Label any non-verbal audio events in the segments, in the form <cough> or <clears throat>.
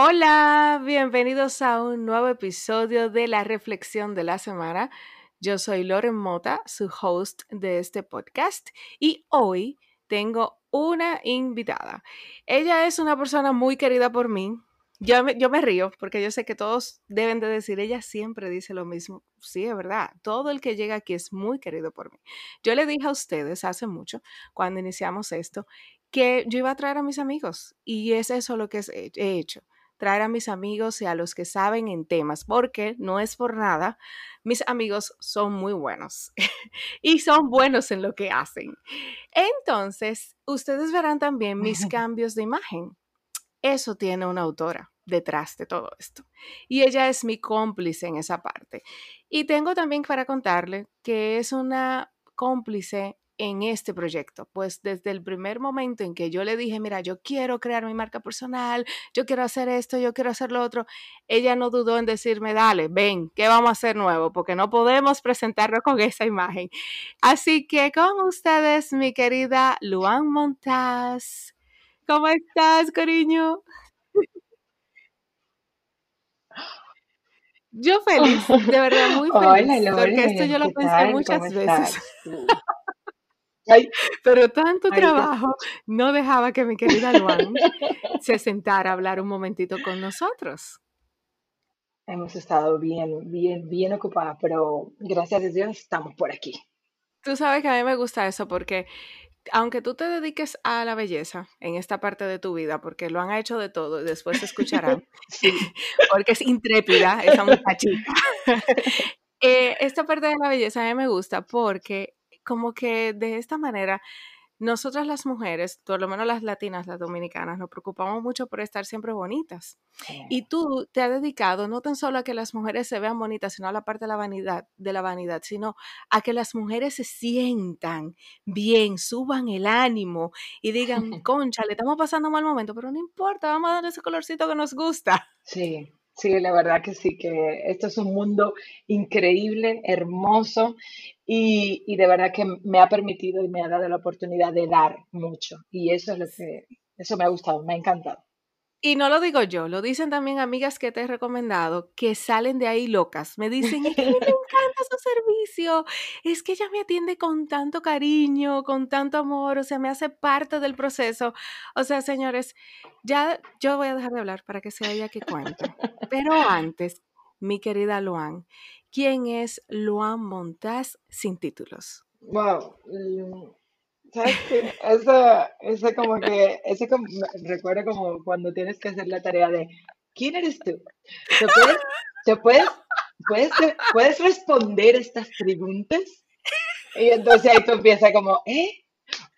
Hola, bienvenidos a un nuevo episodio de la Reflexión de la Semana. Yo soy Loren Mota, su host de este podcast, y hoy tengo una invitada. Ella es una persona muy querida por mí. Yo me, yo me río porque yo sé que todos deben de decir, ella siempre dice lo mismo. Sí, es verdad, todo el que llega aquí es muy querido por mí. Yo le dije a ustedes hace mucho, cuando iniciamos esto, que yo iba a traer a mis amigos y es eso lo que he hecho traer a mis amigos y a los que saben en temas, porque no es por nada, mis amigos son muy buenos <laughs> y son buenos en lo que hacen. Entonces, ustedes verán también mis <laughs> cambios de imagen. Eso tiene una autora detrás de todo esto. Y ella es mi cómplice en esa parte. Y tengo también para contarle que es una cómplice en este proyecto? Pues desde el primer momento en que yo le dije, mira, yo quiero crear mi marca personal, yo quiero hacer esto, yo quiero hacer lo otro, ella no dudó en decirme, dale, ven, ¿qué vamos a hacer nuevo? Porque no podemos presentarlo con esa imagen. Así que con ustedes, mi querida Luan Montaz. ¿Cómo estás, cariño? Yo feliz, de verdad muy feliz, porque esto yo lo pensé muchas veces. <laughs> Pero tanto trabajo no dejaba que mi querida Luan se sentara a hablar un momentito con nosotros. Hemos estado bien, bien, bien ocupadas, pero gracias a Dios estamos por aquí. Tú sabes que a mí me gusta eso porque aunque tú te dediques a la belleza en esta parte de tu vida, porque lo han hecho de todo y después se escucharán, <laughs> <laughs> porque es intrépida esa muchachita. <laughs> Eh, esta parte de la belleza a mí me gusta porque como que de esta manera, nosotras las mujeres, por lo menos las latinas, las dominicanas, nos preocupamos mucho por estar siempre bonitas. Y tú te has dedicado no tan solo a que las mujeres se vean bonitas, sino a la parte de la vanidad, de la vanidad, sino a que las mujeres se sientan bien, suban el ánimo y digan, <laughs> concha, le estamos pasando un mal momento, pero no importa, vamos a dar ese colorcito que nos gusta. Sí, Sí, la verdad que sí, que esto es un mundo increíble, hermoso y, y, de verdad que me ha permitido y me ha dado la oportunidad de dar mucho. Y eso es lo que, eso me ha gustado, me ha encantado. Y no lo digo yo, lo dicen también amigas que te he recomendado que salen de ahí locas. Me dicen, es que me <laughs> encanta su servicio, es que ella me atiende con tanto cariño, con tanto amor, o sea, me hace parte del proceso. O sea, señores, ya yo voy a dejar de hablar para que sea ella que cuente. Pero antes, mi querida Luan, ¿quién es Luan Montaz sin títulos? Wow, ¿Sabes qué? Eso, eso como que, eso como, recuerda como cuando tienes que hacer la tarea de, ¿quién eres tú? ¿Te puedes, te puedes, puedes, puedes responder estas preguntas? Y entonces ahí tú empiezas como, ¿eh?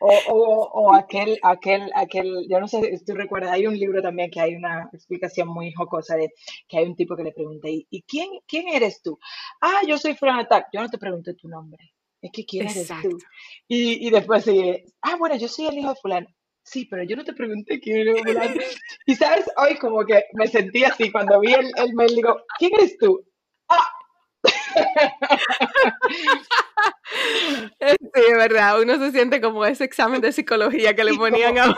O, o, o, aquel, aquel, aquel, yo no sé si tú recuerdas, hay un libro también que hay una explicación muy jocosa de que hay un tipo que le pregunta, ¿y quién, quién eres tú? Ah, yo soy Fran Attack, yo no te pregunté tu nombre es que quién eres tú. Y, y después sigue, ah, bueno, yo soy el hijo de fulano. Sí, pero yo no te pregunté quién era fulano. <laughs> y sabes, hoy como que me sentí así cuando vi el, el mail, digo, ¿quién eres tú? ¡Ah! Sí, es verdad, uno se siente como ese examen de psicología que le ponían a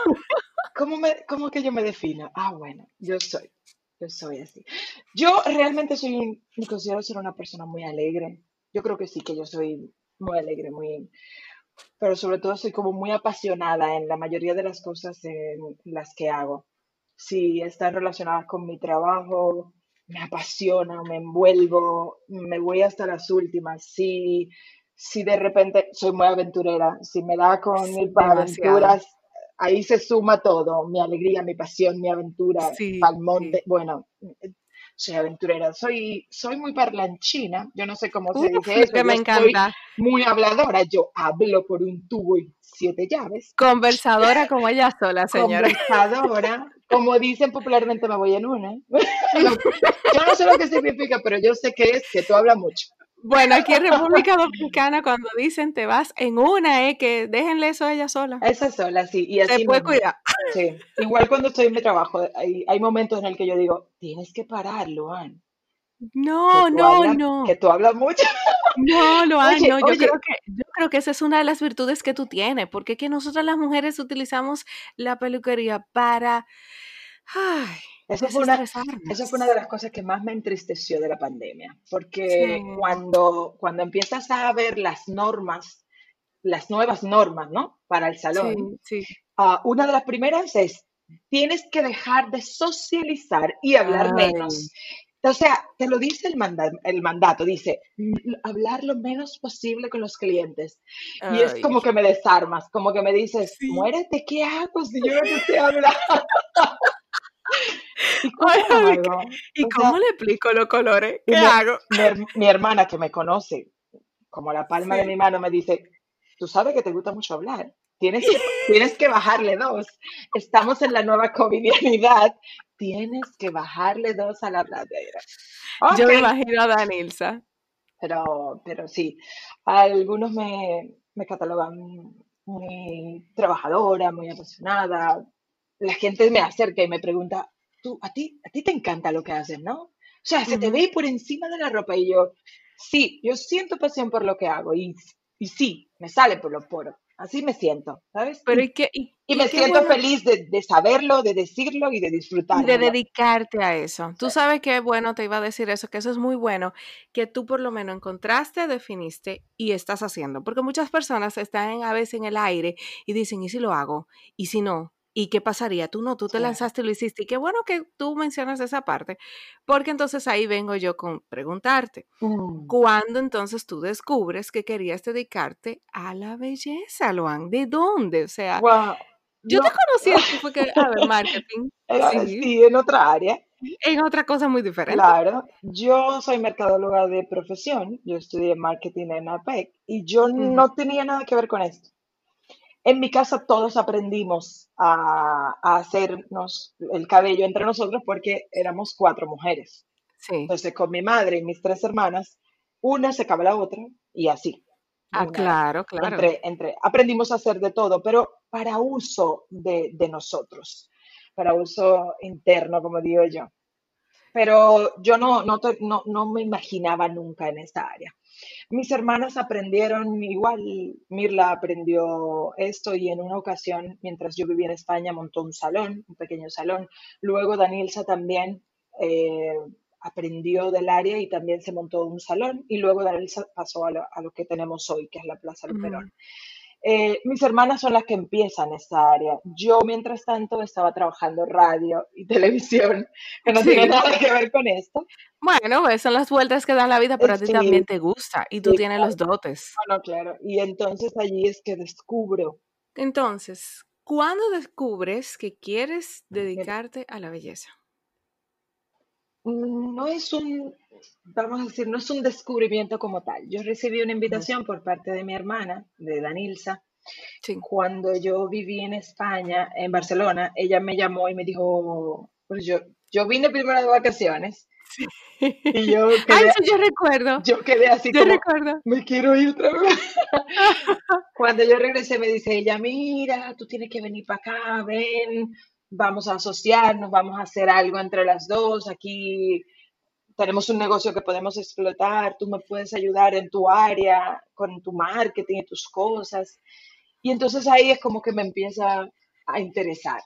¿cómo, me, ¿Cómo que yo me defino? Ah, bueno, yo soy, yo soy así. Yo realmente soy un, me considero ser una persona muy alegre. Yo creo que sí, que yo soy muy alegre, muy, pero sobre todo soy como muy apasionada en la mayoría de las cosas en las que hago. Si están relacionadas con mi trabajo, me apasiona, me envuelvo, me voy hasta las últimas. Si, si de repente soy muy aventurera, si me da con ir para aventuras, ahí se suma todo, mi alegría, mi pasión, mi aventura, sí, al monte. Bueno, soy aventurera, soy, soy muy parlanchina, yo no sé cómo se dice eso. Que me encanta. muy habladora, yo hablo por un tubo y siete llaves. Conversadora como ella sola, señora. Conversadora, como dicen popularmente, me voy en una. <laughs> <laughs> yo no sé lo que significa, pero yo sé que es que tú hablas mucho. Bueno, aquí en República Dominicana cuando dicen te vas en una, eh, que déjenle eso a ella sola. Esa sola, sí. Y así Se puede cuidar. Sí. Igual cuando estoy en mi trabajo, hay, hay momentos en el que yo digo, tienes que parar, Luan. No, no, no. Que tú hablas mucho. No, Luan, no. Yo, Creo que, yo creo que esa es una de las virtudes que tú tienes, porque que nosotras las mujeres utilizamos la peluquería para... Ay, Eso fue, una, eso fue una de las cosas que más me entristeció de la pandemia, porque cuando, cuando empiezas a ver las normas, las nuevas normas, ¿no? Para el salón, ah, una de las primeras es, tienes que dejar de socializar y hablar menos. O sea, te lo dice el, el mandato, dice, hablar lo menos posible con los clientes. Y es como que me desarmas, como que me dices, muérete, ¿qué hago si yo no te estoy hablando? <laughs> <laughs> ¿Y cómo, le explico los colores? ¿Qué hago? Mi, hermana que me conoce como la palma de mi mano me dice, tú sabes que te gusta mucho hablar. Tienes que, <laughs> tienes que bajarle dos. Estamos en la nueva covidianidad. Tienes que bajarle dos a la pladera. Yo me imagino a Danilza. Pero, pero sí, algunos me, me catalogan muy trabajadora, muy apasionada. La gente me acerca y me pregunta, tú, a ti, a ti te encanta lo que haces, ¿no? O sea, se te ve por encima de la ropa y yo, sí, yo siento pasión por lo que hago y, y sí, me sale por los poros. Así me siento, ¿sabes? Pero y, y, y me siento feliz de, de, saberlo, de decirlo y de disfrutarlo. De dedicarte a eso. Tú sabes que, bueno, te iba a decir eso, que eso es muy bueno, que tú por lo menos encontraste, definiste y estás haciendo. Porque muchas personas están a veces en el aire y dicen, ¿y si lo hago? ¿Y si no? ¿Y qué pasaría? Tú no, tú te lanzaste y lo hiciste. Y qué bueno que tú mencionas esa parte, porque entonces ahí vengo yo con preguntarte, mm. ¿cuándo entonces tú descubres que querías dedicarte a la belleza, Luan? ¿De dónde? O sea, yo te conocí porque, a ver, <laughs> marketing. sí. en otra área. En otra cosa muy diferente. Claro, yo soy mercadóloga de profesión, yo estudié marketing en APEC y yo no tenía nada que ver con esto en mi casa todos aprendimos a, hacernos el cabello entre nosotros porque éramos cuatro mujeres. Entonces, con mi madre y mis tres hermanas, una secaba la otra y así. Ah, claro, claro. Entre, entre, aprendimos a hacer de todo, pero para uso de, de nosotros, para uso interno, como digo yo. Pero yo no, no, no, no me imaginaba nunca en esta área. Mis hermanas aprendieron igual, Mirla aprendió esto y en una ocasión, mientras yo vivía en España, montó un salón, un pequeño salón. Luego Danilza también eh, aprendió del área y también se montó un salón y luego Danilza pasó a lo, que tenemos hoy, que es la Plaza Luperón. Eh, mis hermanas son las que empiezan esta área. Yo, mientras tanto, estaba trabajando radio y <laughs> televisión, que no tiene nada que ver con esto. Bueno, pues son las vueltas que da la vida, pero a ti también te gusta y tú tienes los dotes. Bueno, claro. Y entonces allí es que descubro. Entonces, ¿cuándo descubres que quieres dedicarte a la belleza? Mm, no es un, vamos a decir, no es un descubrimiento como tal. Yo recibí una invitación por parte de mi hermana, de Danilza. Cuando yo viví en España, en Barcelona, ella me llamó y me dijo, pues yo, yo vine primero de vacaciones. Y yo <laughs> quedé, yo recuerdo. Yo quedé así como, recuerdo. me quiero ir otra vez. <laughs> Cuando yo regresé me dice ella, mira, tú tienes que venir para acá, ven, vamos a asociarnos, vamos a hacer algo entre las dos, aquí tenemos un negocio que podemos explotar, tú me puedes ayudar en tu área, con tu marketing y tus cosas. Y entonces ahí es como que me empieza a interesar.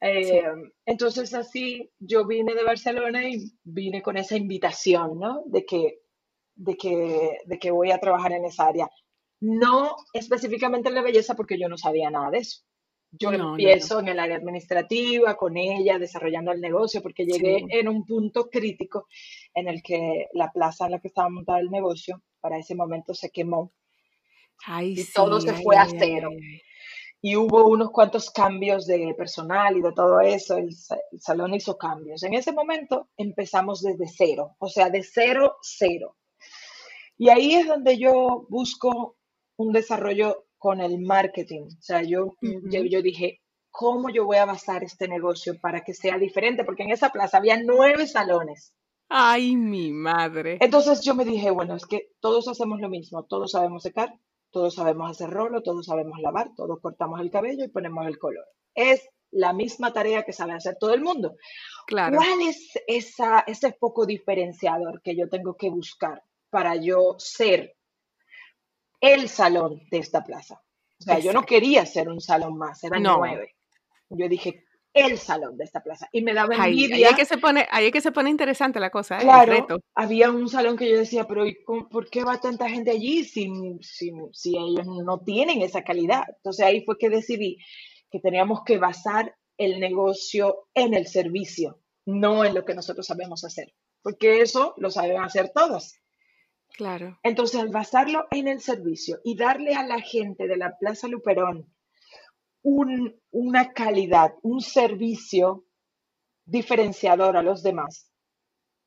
Eh, entonces así yo vine de Barcelona y vine con esa invitación, ¿no? De que, de que, de que voy a trabajar en esa área. No específicamente en la belleza porque yo no sabía nada de eso. Yo empiezo en el área administrativa con ella, desarrollando el negocio, porque llegué en un punto crítico en el que la plaza en la que estaba montada el negocio, para ese momento se quemó. y todo se fue a cero. y hubo unos cuantos cambios de personal y de todo eso. El, el, salón hizo cambios. En ese momento empezamos desde cero, o sea, de cero, cero. Y ahí es donde yo busco un desarrollo con el marketing. O sea, yo, yo, dije, ¿cómo yo voy a basar este negocio para que sea diferente? Porque en esa plaza había nueve salones. Ay, mi madre. Entonces yo me dije, bueno, es que todos hacemos lo mismo, todos sabemos secar, todos sabemos hacer rolo, todos sabemos lavar, todos cortamos el cabello y ponemos el color. Es la misma tarea que sabe hacer todo el mundo. Claro. ¿Cuál es esa, ese poco diferenciador que yo tengo que buscar para yo ser el salón de esta plaza. O sea, yo no quería ser un salón más, eran nueve. Yo dije, el salón de esta plaza. Y me daba Ahí, ahí envidia. es que se pone, ahí es que se pone interesante la cosa, ¿eh? El Claro, reto. había un salón que yo decía, pero ¿y cómo- ¿por qué va tanta gente allí si, si, si ellos no tienen esa calidad? Entonces ahí fue que decidí que teníamos que basar el negocio en el servicio, no en lo que nosotros sabemos hacer, porque eso lo saben hacer todos. Claro. Entonces, al basarlo en el servicio y darle a la gente de la Plaza Luperón un- una calidad, un servicio diferenciador a los demás,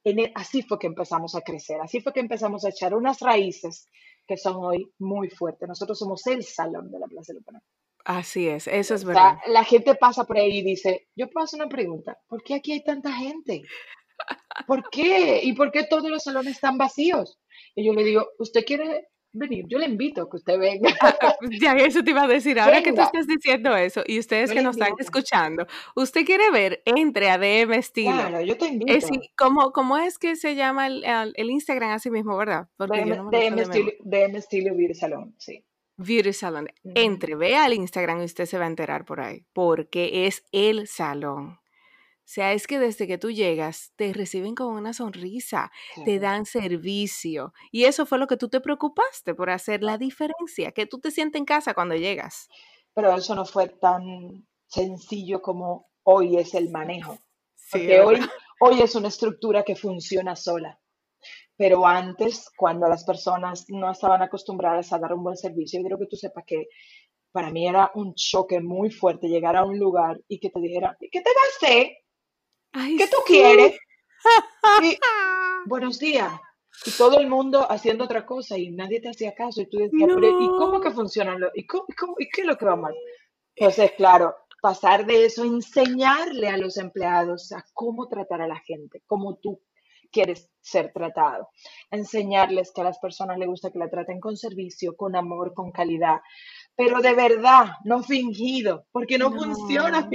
en e- así fue que empezamos a crecer, así fue que empezamos a echar unas raíces que son hoy muy fuertes. Nosotros somos el salón de la Plaza Luperón. Así es, eso es O verdad. sea, la gente pasa por ahí y dice, yo puedo hacer una pregunta, ¿por qué aquí hay tanta gente? ¿Por qué? ¿Y por qué todos los salones están vacíos? Y yo le digo, ¿usted quiere venir? Yo le invito a que usted venga. <laughs> Ya eso te iba a decir, ahora que tú estás diciendo eso y ustedes Yo que nos están escuchando, usted quiere ver, entre a DM Estilo. Claro, yo te Es invito. decir, ¿cómo, cómo es que se llama el, el- Instagram así mismo, verdad? Porque yo DM, no lo sé DM estilo, memoria. DM estilo Beauty Salón, sí. Beauty Salon. Entre, vea al Instagram y usted se va a enterar por ahí, porque es el salón. Sea, es que desde que tú llegas, te reciben con una sonrisa, te dan servicio. Y eso fue lo que tú te preocupaste por hacer la diferencia, que tú te sientes en casa cuando llegas. Pero eso no fue tan sencillo como hoy es el manejo. Sí, Porque hoy, hoy es una estructura que funciona sola. Pero antes, cuando las personas no estaban acostumbradas a dar un buen servicio, yo creo que tú sepas que para mí era un choque muy fuerte llegar a un lugar y que te dijeran, ¿y qué te va a hacer? Ay, ¿Qué tú sí. quieres? <laughs> Y buenos días. Y todo el mundo haciendo otra cosa y nadie te hacía caso. Y tú decías, pero ¿y cómo que No. funciona? ¿Y, cómo- y cómo- y qué es lo que va mal? Entonces, claro, pasar de eso, enseñarle a los empleados a cómo tratar a la gente, cómo tú quieres ser tratado. Enseñarles que a las personas les gusta que la traten con servicio, con amor, con calidad, pero de verdad, no fingido, porque no funciona No.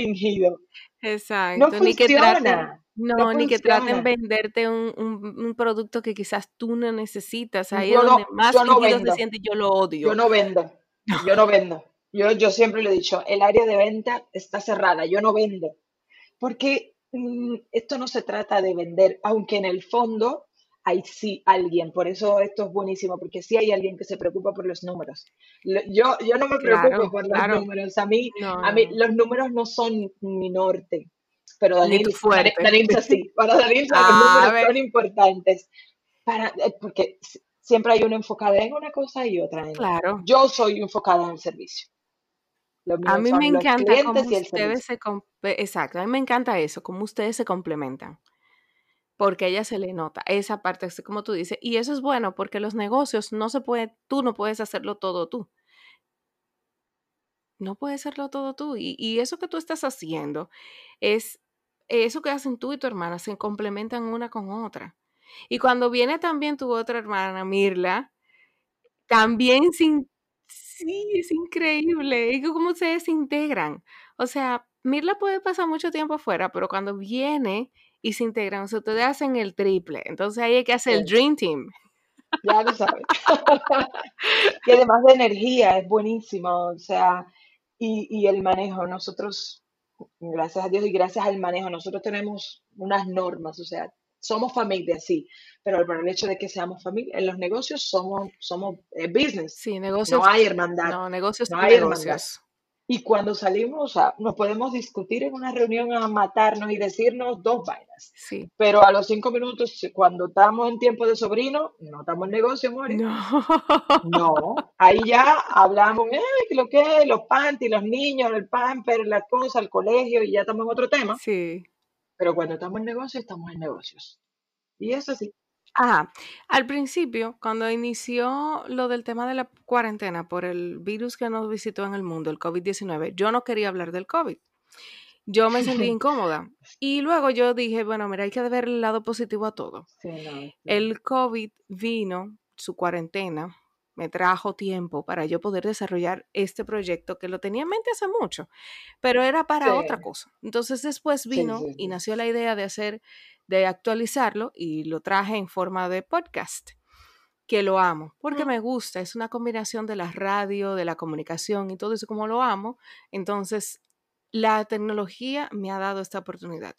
Fingido. No Exacto, ni que traten. No no, ni que traten venderte un, un- un producto que quizás tú no necesitas. Ahí Yo es no, donde más yo no fingido se vendo. siente, yo lo Yo odio. no vendo. Yo no vendo. Yo, yo siempre le he dicho, el área de venta está cerrada. Yo no vendo. Porque mm, esto no se trata de vender, aunque en el fondo hay sí alguien. Por eso esto es buenísimo, porque sí hay alguien que se preocupa por los números. Yo, yo no me preocupo Claro, por los claro. números. A mí, No, a mí no. los números no son mi norte. Pero Ni tu Danil, Dani- fuerte. Danilza sí. Para Danilza los A números son importantes. Para, eh, porque siempre hay una enfocada en una cosa y otra en Claro. yo soy enfocada en el servicio. A mí me encanta cómo ustedes se... Exacto, a mí me encanta eso, cómo ustedes se complementan. Porque ella se le nota esa parte, así como tú dices. Y eso es bueno porque los negocios no se puede, tú no puedes hacerlo todo tú. No puedes hacerlo todo tú. Y, y eso que tú estás haciendo es eso que hacen tú y tu hermana, se complementan una con otra. Y cuando viene también tu otra hermana, Mirla, también sin... Sí, es increíble. Cómo ustedes se integran. O sea, Mirla puede pasar mucho tiempo afuera, pero cuando viene y se integran, o sea, ustedes hacen el triple. Entonces ahí hay que hacer el Dream Team. ya lo sabes. <laughs> Y además de energía, es buenísimo. O sea, y, y el manejo, nosotros, gracias a Dios y gracias al manejo, nosotros tenemos unas normas, o sea, somos familia, sí, pero por el hecho de que seamos familia, en los negocios somos, somos eh, business, Sí, no negocios, hay hermandad, no, negocios no hay hermandad. negocios. Y cuando salimos, o sea, nos podemos discutir en una reunión a matarnos y decirnos dos vainas. Sí. Pero a los cinco minutos, cuando estamos en tiempo de sobrino, no estamos en negocio, more. No. No, ahí ya hablamos, "Ay, que lo que es, los panties, los niños, el pamper, la cosa, el colegio, y ya estamos en otro tema. Sí. Pero cuando estamos en negocio, estamos en negocios. Y eso sí. Ajá. Al principio, cuando inició lo del tema de la cuarentena por el virus que nos visitó en el mundo, el COVID-19, yo no quería hablar del COVID. Yo me sentí <laughs> incómoda. Y luego yo dije, bueno, mira, hay que ver el lado positivo a todo. Sí, no, sí. El COVID vino, su cuarentena, me trajo tiempo para yo poder desarrollar este proyecto que lo tenía en mente hace mucho, pero era para otra cosa. Entonces después vino sí, y nació la idea de hacer, de actualizarlo y lo traje en forma de podcast, que lo amo, porque Mm, me gusta, es una combinación de la radio, de la comunicación y todo eso como lo amo. Entonces la tecnología me ha dado esta oportunidad.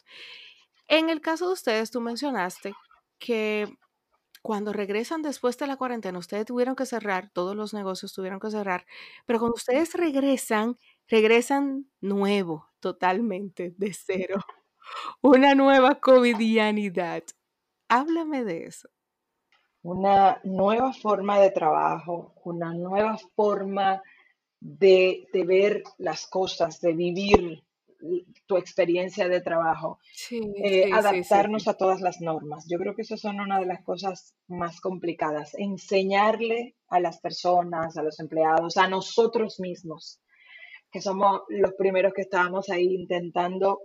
En el caso de ustedes, tú mencionaste que cuando regresan después de la cuarentena, ustedes tuvieron que cerrar, todos los negocios tuvieron que cerrar, pero cuando ustedes regresan, regresan nuevo, totalmente, de cero. <laughs> Una nueva covidianidad. Háblame de eso. Una nueva forma de trabajo, una nueva forma de, de ver las cosas, de vivir tu experiencia de trabajo, eh, adaptarnos a todas las normas. Yo creo que eso son una de las cosas más complicadas, enseñarle a las personas, a los empleados, a nosotros mismos, que somos los primeros que estábamos ahí intentando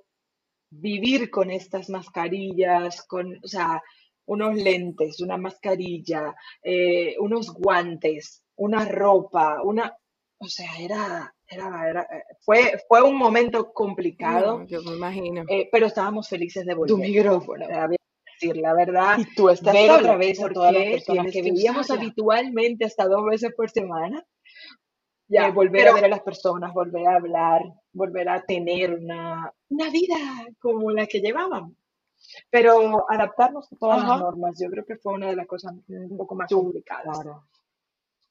vivir con estas mascarillas, con, o sea, unos lentes, una mascarilla, eh, unos guantes, una ropa, una, o sea, era, era, eh, fue, fue un momento complicado. yo me imagino. Eh, pero estábamos felices de volver. Tu micrófono. decir la verdad. Y tú estás ver otra vez a todas las personas que vivíamos habitualmente hasta dos veces por semana. Ya, eh, volver a ver a las personas, volver a hablar, volver a tener una, una vida como la que llevábamos. Pero adaptarnos a todas las normas, yo creo que fue una de las cosas un poco más complicadas. Claro.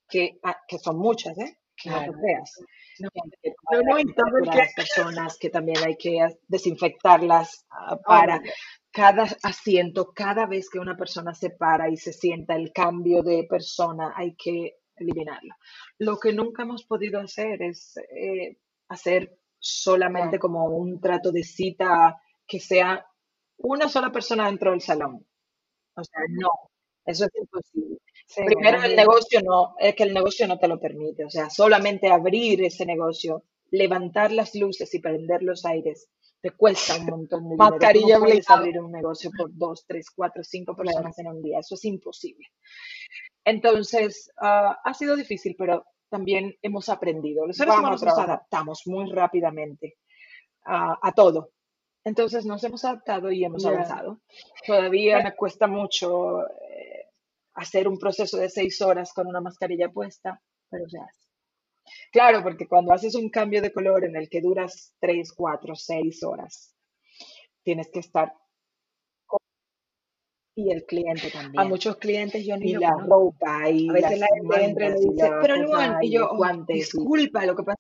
Que, ah, que son muchas, ¿eh? Claro. No, no, y todo las personas que también hay que desinfectarlas ah, para cada asiento, cada vez que una persona se para y se sienta el cambio de persona, hay que eliminarlo. Lo que nunca hemos podido hacer es eh, hacer solamente como un trato de cita que sea una sola persona dentro del salón. O sea, no, eso es imposible. Primero el negocio no, es que el negocio no te lo permite. O sea, solamente abrir ese negocio, levantar las luces y prender los aires, te cuesta un montón de dinero. Mascarilla no puedes abrir un negocio por dos, tres, cuatro, cinco personas en un día. Eso es imposible. Entonces, ah, ha sido difícil, pero también hemos aprendido. Los seres humanos nos adaptamos muy rápidamente a todo. Entonces nos hemos adaptado y hemos avanzado. Todavía me cuesta mucho hacer un proceso de seis horas con una mascarilla puesta, pero se hace. Claro, porque cuando haces un cambio de color en el que duras tres, cuatro, seis horas, tienes que estar con... y el cliente también. A muchos clientes yo ni y la ropa y a veces la gente entra y dice, pero Luan, y yo, disculpa, lo que pasa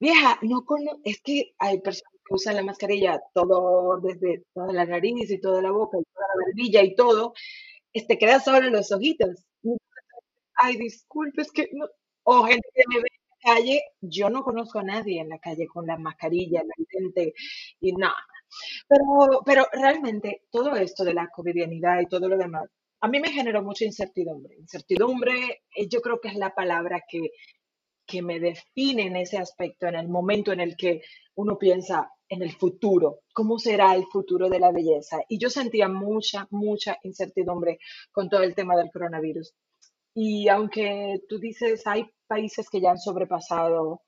vieja, no es que hay personas que usan la mascarilla todo desde toda la nariz y toda la boca y toda la barbilla y todo, te quedas solo los ojitos. Ay, disculpe, es que no. O gente que me ve en la calle, yo no conozco a nadie en la calle con la mascarilla, la gente, y nada. Pero, pero realmente todo esto de la covidianidad y todo lo demás, a mí me generó mucha incertidumbre. Incertidumbre, eh, yo creo que es la palabra que, que me define en ese aspecto, en el momento en el que uno piensa, en el futuro, cómo será el futuro de la belleza. Y yo sentía mucha, mucha incertidumbre con todo el tema del coronavirus. Y aunque tú dices, hay países que ya han sobrepasado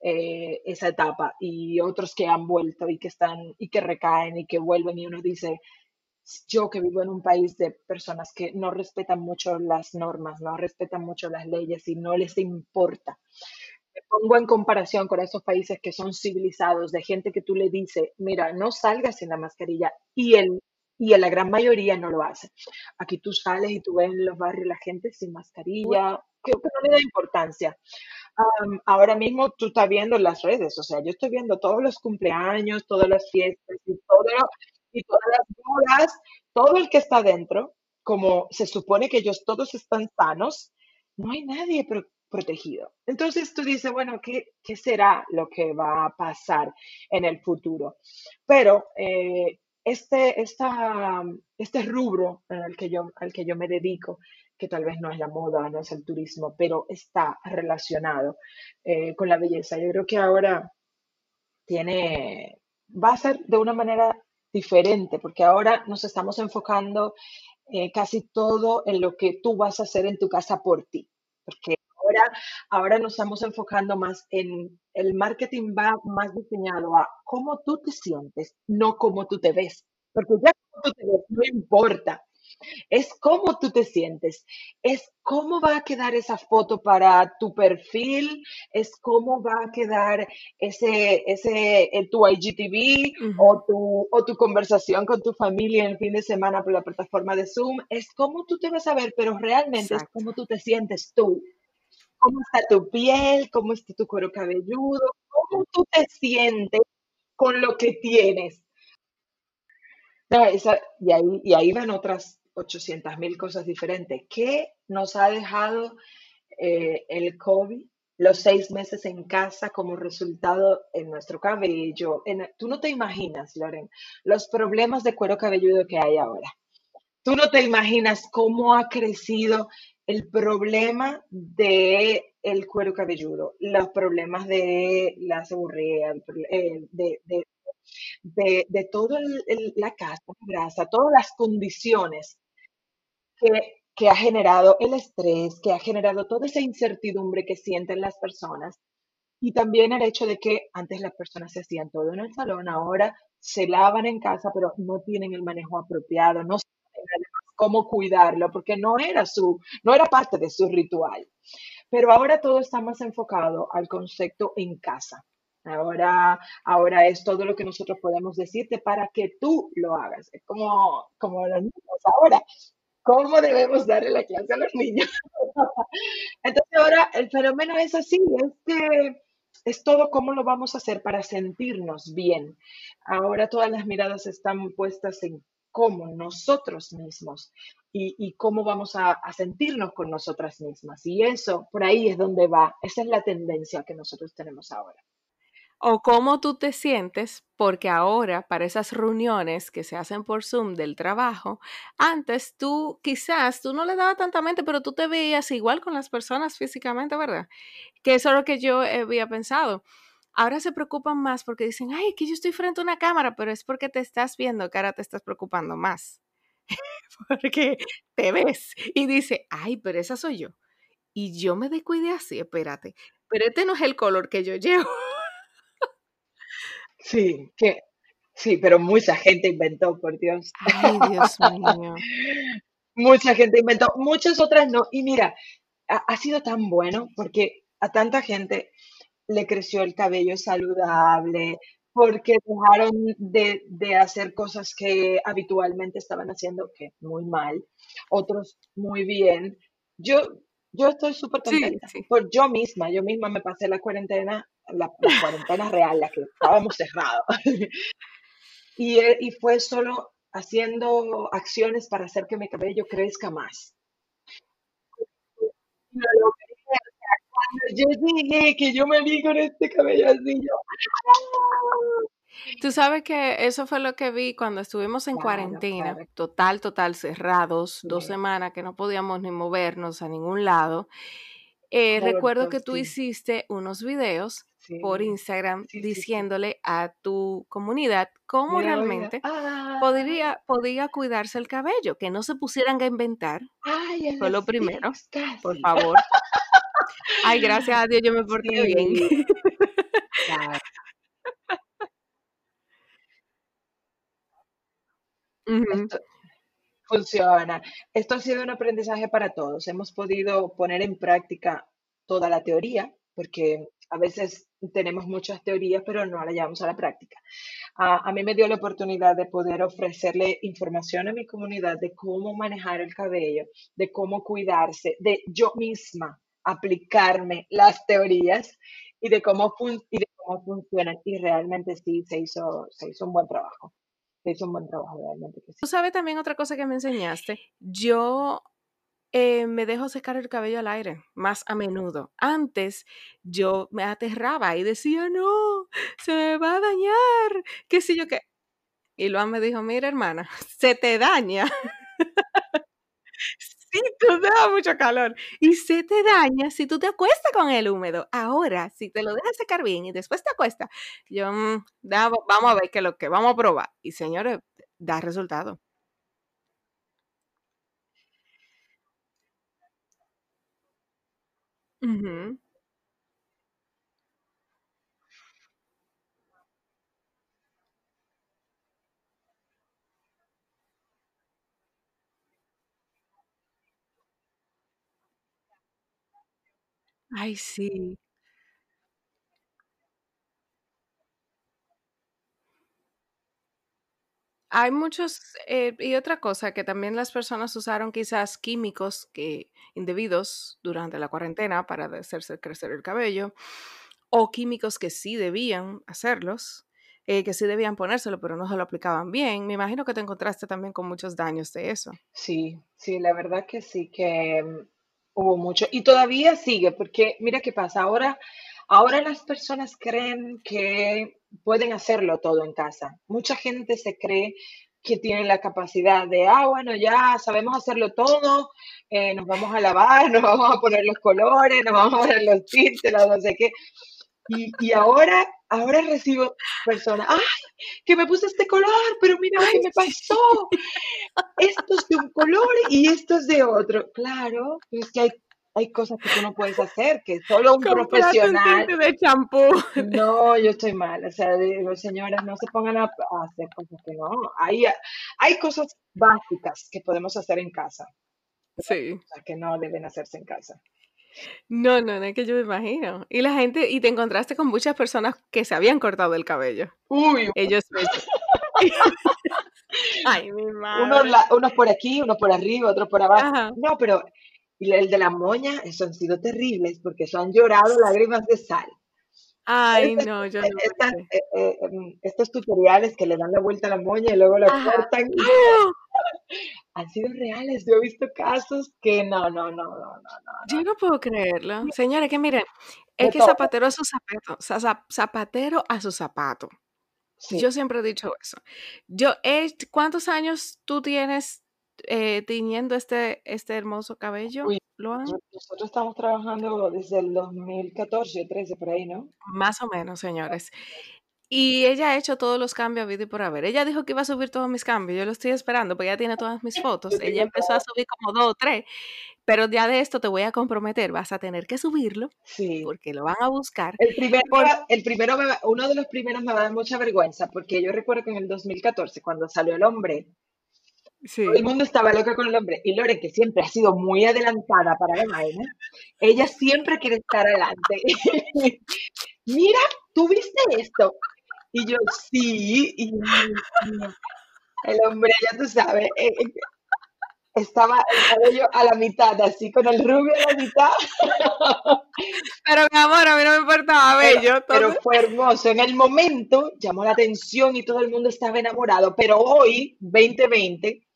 eh, esa etapa y otros que han vuelto y que están y que recaen y que vuelven y uno dice, yo que vivo en un país de personas que no respetan mucho las normas, no respetan mucho las leyes y no les importa me pongo en comparación con esos países que son civilizados, de gente que tú le dices, mira, no salgas sin la mascarilla, y, el, y en la gran mayoría no lo hace. Aquí tú sales y tú ves en los barrios la gente sin mascarilla, creo que no le da importancia. ahora mismo tú estás viendo las redes, o sea, yo estoy viendo todos los cumpleaños, todas las fiestas y, todo, y todas las bodas, todo el que está dentro, como se supone que ellos todos están sanos, no hay nadie protegido. Entonces tú dices, bueno, ¿qué, ¿qué, será lo que va a pasar en el futuro? Pero eh, este, este rubro el que yo, al que yo me dedico, que tal vez no es la moda, no es el turismo, pero está relacionado eh, con la belleza. Yo creo que ahora tiene, va a ser de una manera diferente, porque ahora nos estamos enfocando eh, casi todo en lo que tú vas a hacer en tu casa por ti, porque ahora, nos estamos enfocando más en el marketing va más diseñado a cómo tú te sientes, no cómo tú te ves. Porque ya cómo tú te ves no importa. es cómo tú te sientes, es cómo va a quedar esa foto para tu perfil, es cómo va a quedar ese, ese, tu IGTV Ujú, o tu, o tu conversación con tu familia el fin de semana por la plataforma de Zoom, es cómo tú te vas a ver, pero realmente es Exacto. cómo tú te sientes tú, cómo está tu piel, cómo está tu cuero cabelludo, cómo tú te sientes con lo que tienes. Y ahí, van otras 800 mil cosas diferentes. ¿Qué nos ha dejado eh, el COVID, los seis meses en casa como resultado en nuestro cabello? Tú no te imaginas, Loren, los problemas de cuero cabelludo que hay ahora. Tú no te imaginas cómo ha crecido el problema de el cuero cabelludo, los problemas de la seborrea, eh, de, de de, de toda la casa, grasa, todas las condiciones que, que ha generado el estrés, que ha generado toda esa incertidumbre que sienten las personas. Y también el hecho de que antes las personas se hacían todo en el salón, ahora se lavan en casa, pero no tienen el manejo apropiado, no cómo cuidarlo, porque no era su, no era parte de su ritual. Pero ahora todo está más enfocado al concepto en casa. Ahora, ahora es todo lo que nosotros podemos decirte para que tú lo hagas. Es como, como los niños ahora. ¿Cómo debemos darle la clase a los niños? <laughs> Entonces ahora el fenómeno es así, es que es todo cómo lo vamos a hacer para sentirnos bien. Ahora todas las miradas están puestas en cómo nosotros mismos y, y cómo vamos a, a sentirnos con nosotras mismas. Y eso, por ahí es donde va. Esa es la tendencia que nosotros tenemos ahora. O cómo tú te sientes, porque ahora para esas reuniones que se hacen por Zoom del trabajo, antes tú quizás tú no le dabas tanta mente, pero tú te veías igual con las personas físicamente, ¿verdad? Que eso es lo que yo había pensado. Ahora se preocupan más porque dicen, ay, que yo estoy frente a una cámara, pero es porque te estás viendo que ahora te estás preocupando más. <laughs> porque te ves y dice, ay, pero esa soy yo. Y yo me descuidé así, espérate. Pero este no es el color que yo llevo. Sí, que sí, pero mucha gente inventó, por Dios. Ay, Dios mío. <laughs> Mucha gente inventó, muchas otras no. Y mira, ha, ha sido tan bueno porque a tanta gente le creció el cabello saludable, porque dejaron de, de hacer cosas que habitualmente estaban haciendo, que muy mal, otros muy bien. Yo, yo estoy súper contenta sí. por yo misma, yo misma me pasé la cuarentena, la, la cuarentena real, la que estábamos cerrados, <laughs> y, eh, y fue solo haciendo acciones para hacer que mi cabello crezca más. Lo logré, cuando yo llegué, que yo me vi con este cabello así, yo, ¡ah! Tú sabes que eso fue lo que vi cuando estuvimos en Claro, cuarentena, claro, total, total, cerrados, dos semanas que no podíamos ni movernos a ningún lado. Eh, recuerdo que tú sí, hiciste unos videos por Instagram diciéndole a tu comunidad cómo Mira, realmente ah, podría, podía cuidarse el cabello, que no se pusieran a inventar, ay, fue lo primero, por favor. <laughs> Ay, gracias a Dios yo me porté bien. Sí, claro, Ujú, esto funciona. Esto ha sido un aprendizaje para todos. Hemos podido poner en práctica toda la teoría, porque a veces tenemos muchas teorías, pero no la llevamos a la práctica. A, a mí me dio la oportunidad de poder ofrecerle información a mi comunidad de cómo manejar el cabello, de cómo cuidarse, de yo misma aplicarme las teorías y de cómo, fun- y de cómo funcionan. Y realmente sí, se hizo, se hizo un buen trabajo. Se hizo un buen trabajo, realmente que sí. Tú sabes también otra cosa que me enseñaste. Yo eh, me dejo secar el cabello al aire más a menudo. Antes yo me aterraba y decía, no, se me va a dañar, qué sé yo qué. Y Luan me dijo, mira hermana, <laughs> se te daña. Tú te da mucho calor. Y se te daña si tú te acuestas con el húmedo. Ahora, si te lo dejas secar bien y después te acuestas, yo, mm, da- vamos a ver qué es lo que, vamos a probar. Y señores, da resultado. Ujú. Ay, sí. Hay muchos, eh, y otra cosa, que también las personas usaron quizás químicos que, indebidos durante la cuarentena para hacerse crecer el cabello, o químicos que sí debían hacerlos, eh, que sí debían ponérselo, pero no se lo aplicaban bien. Me imagino que te encontraste también con muchos daños de eso. Sí, sí, la verdad que sí, que mm, hubo mucho. Y todavía sigue, porque mira qué pasa, ahora, ahora las personas creen que pueden hacerlo todo en casa. Mucha gente se cree que tiene la capacidad de, ah, bueno, ya sabemos hacerlo todo, eh, nos vamos a lavar, <laughs> nos vamos a poner los colores, nos vamos a poner los tintes, no sé qué. Y, y ahora, ahora recibo personas, ¡ay! Que me puse este color, pero mira lo que me pasó. Esto es de un color y esto es de otro. Claro, es que hay, hay cosas que tú no puedes hacer, que solo un Comprate un profesional. tinte de champú. No, yo estoy mal. O sea, digo, señoras, no se pongan a, a hacer cosas que no. Hay, hay cosas básicas que podemos hacer en casa, Sí. cosas que no deben hacerse en casa. No, no, no es que yo me imagino. Y la gente, y te encontraste con muchas personas que se habían cortado el cabello. Uy, Ellos <laughs> mismos. <laughs> Ay, mi unos, madre. la- unos por aquí, unos por arriba, otros por abajo. Ajá. No, pero y el de la moña, eso han sido terribles porque eso han llorado lágrimas de sal. Ay, Estas- no, yo no estas, sé. eh, eh, em, estos tutoriales que le dan la vuelta a la moña y luego la Ajá. cortan ¡Ah! <laughs> han sido reales. Yo he visto casos que no, no, no, no, no, no. Yo no puedo creerlo. Señores, que miren, es que todo. zapatero a su zapato, za- za- zapatero a su zapato. Sí. Yo siempre he dicho eso. Yo, he- ¿cuántos años tú tienes eh, tiñendo este, este hermoso cabello, Uy, Luan? Nosotros nosotros estamos trabajando desde el 2014 o 13 por ahí, ¿no? Más o menos, señores. Y ella ha hecho todos los cambios habido y por haber. Ella dijo que iba a subir todos mis cambios. Yo lo estoy esperando, porque ella tiene todas mis <laughs> fotos. Ella empezó a subir como dos o tres. Pero ya de esto te voy a comprometer. Vas a tener que subirlo Sí. porque lo van a buscar. El primero, Por- el primero me va- uno de los primeros me va a dar mucha vergüenza porque yo recuerdo que en el 2014, cuando salió el hombre, Sí. todo el mundo estaba loco con el hombre. Y Lore, que siempre ha sido muy adelantada para la vaina, ella siempre quiere estar adelante. <laughs> Mira, ¿tú viste esto? Y yo, sí. Y, el hombre, ya tú sabes, eh, eh, estaba el cabello a la mitad, así, con el rubio a la mitad. Pero mi amor, a mí no me importaba Pero, bello. pero entonces- fue hermoso. En el momento llamó la atención y todo el mundo estaba enamorado. Pero hoy, 2020,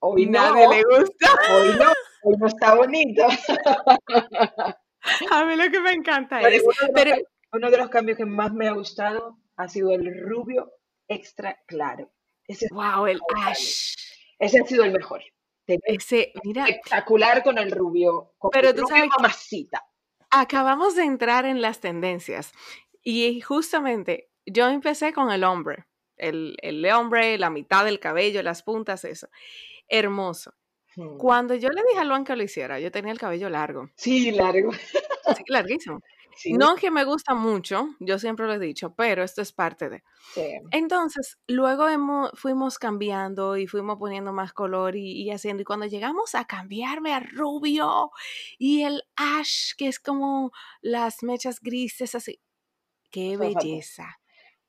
hoy nadie no, le gusta. hoy no, hoy no está bonito. A mí lo que me encanta Pero es. uno de, los, Pero, ca- uno de los cambios que más me ha gustado ha sido el rubio extra claro. Ese, wow, el ash. ese ha sido el mejor. Ese, mira, espectacular con el rubio, con pero el tú rubio sabes mamacita. acabamos de entrar en las tendencias. Y justamente yo empecé con el hombre. El, el hombre, la mitad del cabello, las puntas, eso. Hermoso. Hmm. Cuando yo le dije a Luan que lo hiciera, yo tenía el cabello largo. Sí, largo. Sí, larguísimo. Sí, No que me gusta mucho, yo siempre lo he dicho, pero esto es parte de. sí. Entonces, luego hemos, fuimos cambiando y fuimos poniendo más color y, y haciendo. Y cuando llegamos a cambiarme a rubio y el ash, que es como las mechas grises, así. ¡Qué belleza!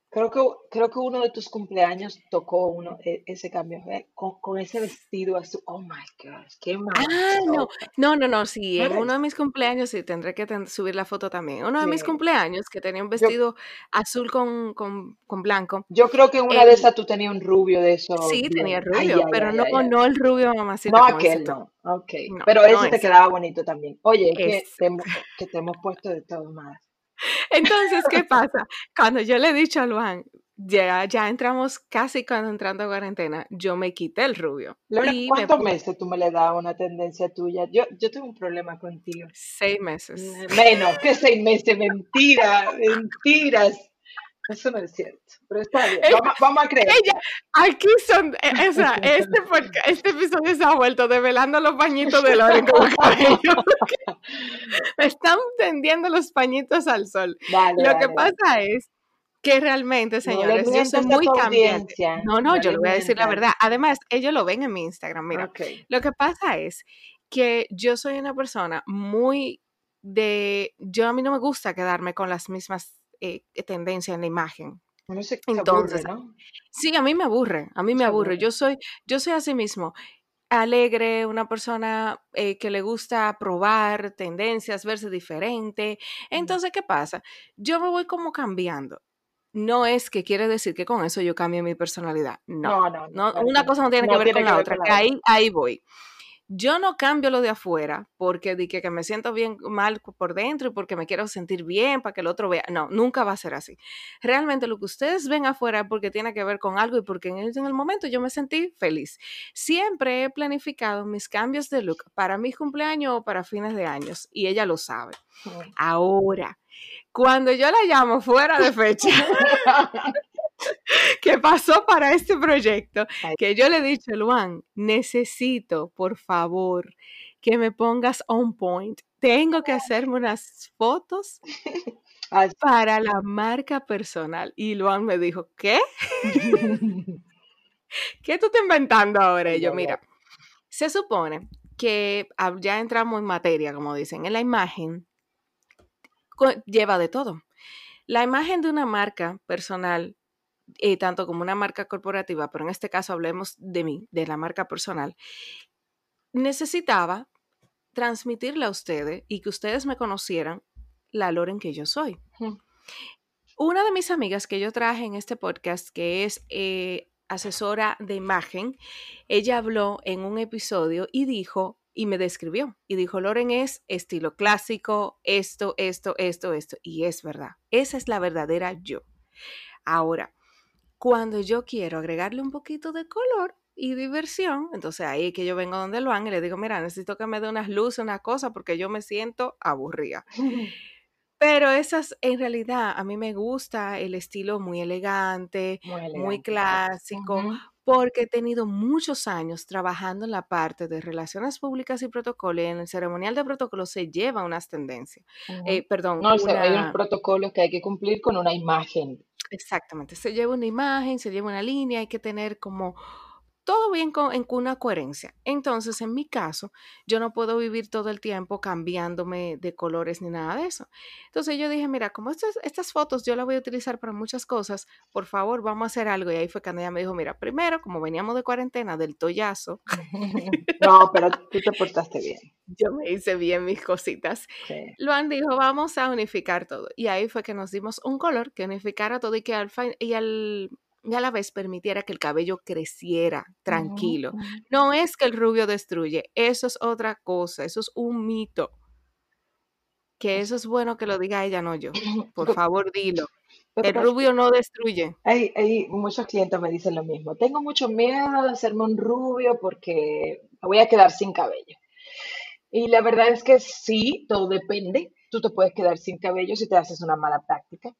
Creo que, creo que uno de tus cumpleaños tocó uno, e- ese cambio, ¿eh? Con, con ese vestido azul. Oh my gosh, qué Ah, no, no, no, no, sí, en uno de mis cumpleaños, sí, tendré que ten- subir la foto también. Uno de mis cumpleaños, que tenía un Yo, vestido azul con, con, con blanco. yo creo que en una de esas tú tenías un rubio de esos sí, tenía bien. Ay, rubio, ay, pero ay, no, ay, ay. no el rubio mamacita No aquel, no. Ok. No, Pero no ese te ese. quedaba bonito también. Oye, es que te, que te hemos puesto de todo más. Entonces, ¿qué pasa? Cuando yo le he dicho a Luan, ya, ya entramos casi cuando entrando a cuarentena, yo me quité el rubio Laura, me ¿cuántos puse meses tú me le das una tendencia tuya? Yo, yo tengo un problema contigo. seis meses. Menos que seis meses, mentira, mentiras. Eso no es cierto. Pero está bien, Ella, vamos, vamos a creer. ella, aquí son, eh, o sea, <laughs> este, este episodio se ha vuelto develando los pañitos de Loren con el <laughs> cabello. Me están tendiendo los pañitos al sol. Lo que pasa es que realmente, No señores, yo soy muy cambiante. No, no, No yo le voy a decir la verdad. Además, ellos lo ven en mi Instagram. Mira, Ok. lo que pasa es que yo soy una persona muy de, yo a mí no me gusta quedarme con las mismas eh, tendencias en la imagen. Se, se Entonces, aburre, ¿no? sí, a mí me aburre, a mí me aburre. aburre. Yo soy, yo soy así mismo, alegre, una persona eh, que le gusta probar tendencias, verse diferente. Entonces, ¿qué pasa? Yo me voy como cambiando. No es que quiere decir que con eso yo cambie mi personalidad. No. No, no, no, No, una no. cosa no tiene que No ver tiene con que otra, la otra. ahí, ahí voy. Yo no cambio lo de afuera porque di que, que me siento bien mal por dentro y porque me quiero sentir bien para que el otro vea. No, nunca va a ser así. Realmente lo que ustedes ven afuera es porque tiene que ver con algo y porque en el, en el momento yo me sentí feliz. Siempre he planificado mis cambios de look para mi cumpleaños o para fines de años y ella lo sabe. Ahora, cuando yo la llamo fuera de fecha, <laughs> <laughs> <laughs> que pasó para este proyecto, que yo le he dicho, Luan, necesito, por favor, que me pongas on point. Tengo que hacerme unas fotos <laughs> para la marca personal. Y Luan me dijo, ¿qué? <laughs> ¿Qué tú estás inventando ahora? Y yo, mira, se supone que ya entramos en materia, como dicen, en la imagen lleva de todo. La imagen de una marca personal, eh, tanto como una marca corporativa, pero en este caso hablemos de mí, de la marca personal, necesitaba transmitirle a ustedes y que ustedes me conocieran la Loren que yo soy. Mm. Una de mis amigas que yo traje en este podcast, que es eh, asesora de imagen, ella habló en un episodio y dijo, y me describió, y dijo, Loren es estilo clásico, esto, esto, esto, esto, y es verdad, esa es la verdadera yo. Ahora, cuando yo quiero agregarle un poquito de color y diversión, entonces ahí que yo vengo donde lo y le digo, mira, necesito que me dé unas luces, una cosa, porque yo me siento aburrida. <laughs> Pero esas, en realidad, a mí me gusta el estilo muy elegante, Muy muy elegante, sí. clásico, porque he tenido muchos años trabajando en la parte de relaciones públicas y protocolo, y en el ceremonial de protocolo se llevan unas tendencias, Ujú. eh, perdón, No, o sea, hay unos una, protocolos que hay que cumplir con una imagen. Exactamente, se lleva una imagen, se lleva una línea, hay que tener como todo bien con, en una coherencia. Entonces, en mi caso, yo no puedo vivir todo el tiempo cambiándome de colores ni nada de eso. Entonces yo dije, mira, como estas, estas fotos yo las voy a utilizar para muchas cosas, por favor, vamos a hacer algo. Y ahí fue cuando ella me dijo, mira, primero, como veníamos de cuarentena, del tollazo, <laughs> No, pero tú te portaste bien. <laughs> yo me hice bien mis cositas. Sí. Luan dijo, vamos a unificar todo. Y ahí fue que nos dimos un color que unificara todo y que al, fin- y al- y a la vez permitiera que el cabello creciera tranquilo. No es que el rubio destruye, eso es otra cosa, eso es un mito. Que eso es bueno que lo diga ella, no yo. <clears throat> Por favor, dilo. El rubio no destruye. Hay, hay muchos clientes me dicen lo mismo. Tengo mucho miedo de hacerme un rubio porque me voy a quedar sin cabello. Y la verdad es que sí, todo depende. Tú te puedes quedar sin cabello si te haces una mala práctica.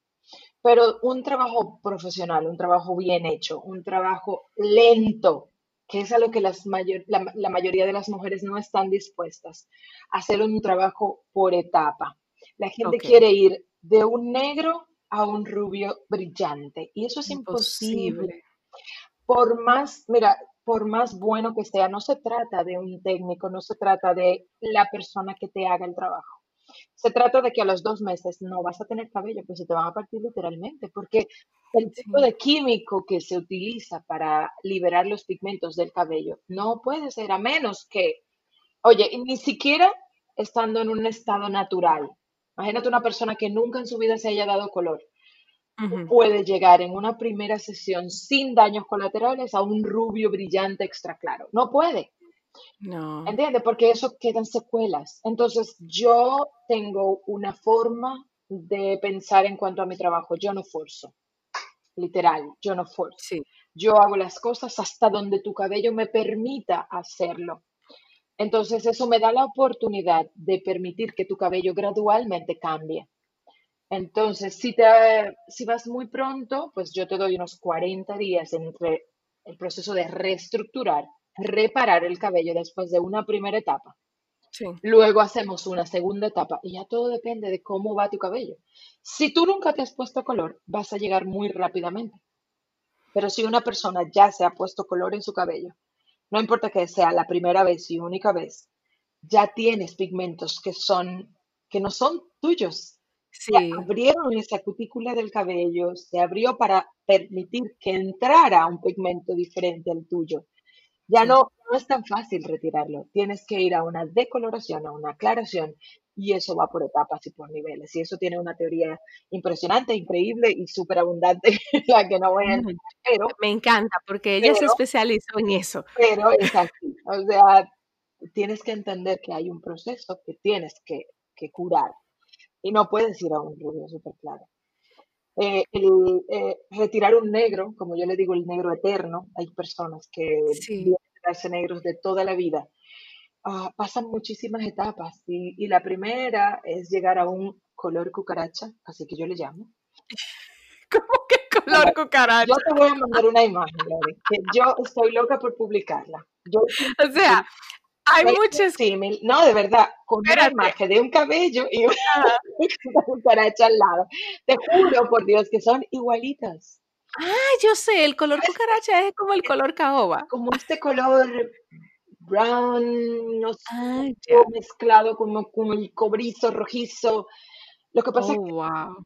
Pero un trabajo profesional, un trabajo bien hecho, un trabajo lento, que es a lo que las mayor- la, la mayoría de las mujeres no están dispuestas a hacer un trabajo por etapa. La gente quiere ir de un negro a un rubio brillante y eso es imposible. Imposible. Por más, mira, por más bueno que sea, no se trata de un técnico, no se trata de la persona que te haga el trabajo. Se trata de que a los dos meses no vas a tener cabello, pues se te van a partir literalmente, porque el tipo de químico que se utiliza para liberar los pigmentos del cabello no puede ser a menos que, oye, ni siquiera estando en un estado natural. Imagínate una persona que nunca en su vida se haya dado color puede llegar en una primera sesión sin daños colaterales a un rubio brillante extra claro. No puede, No. ¿entiendes? Porque eso quedan secuelas. Entonces, yo tengo una forma de pensar en cuanto a mi trabajo. Yo no forzo, literal, yo no forzo. Sí. Yo hago las cosas hasta donde tu cabello me permita hacerlo. Entonces, eso me da la oportunidad de permitir que tu cabello gradualmente cambie. Entonces, si te, si vas muy pronto, pues yo te doy unos 40 días entre el proceso de reestructurar, reparar el cabello después de una primera etapa. Sí. Luego hacemos una segunda etapa y ya todo depende de cómo va tu cabello. Si tú nunca te has puesto color, vas a llegar muy rápidamente. Pero si una persona ya se ha puesto color en su cabello, no importa que sea la primera vez y única vez, ya tienes pigmentos que son que no son tuyos. Se Sí. abrieron esa cutícula del cabello, se abrió para permitir que entrara un pigmento diferente al tuyo. Ya no, no es tan fácil retirarlo. Tienes que ir a una decoloración, a una aclaración, y eso va por etapas y por niveles. Y eso tiene una teoría impresionante, increíble y súper abundante, <laughs> la que no voy a entrar, pero, me encanta porque ella se especializó en eso. pero es así. O sea, tienes que entender que hay un proceso que tienes que, que curar y no puedes ir a un rubio súper claro. Eh, el, eh, retirar un negro, como yo le digo, el negro eterno, hay personas que Sí. quedarse negros de toda la vida. Ah, pasan muchísimas etapas y, y la primera es llegar a un color cucaracha, así que yo le llamo. <laughs> ¿Cómo que color cucaracha? yo te voy a mandar una imagen, Lore, que yo estoy loca por publicarla. Yo O sea, hay muchas. símil, no, de verdad, con una imagen de un cabello y una <laughs> Ajá. cucaracha al lado. Te juro por Dios que son igualitas. Ah, yo sé, el color cucaracha es como el color caoba. como este color brown, Ah, ya. oscuro, mezclado como con el cobrizo rojizo. Lo que pasa es Oh, que wow.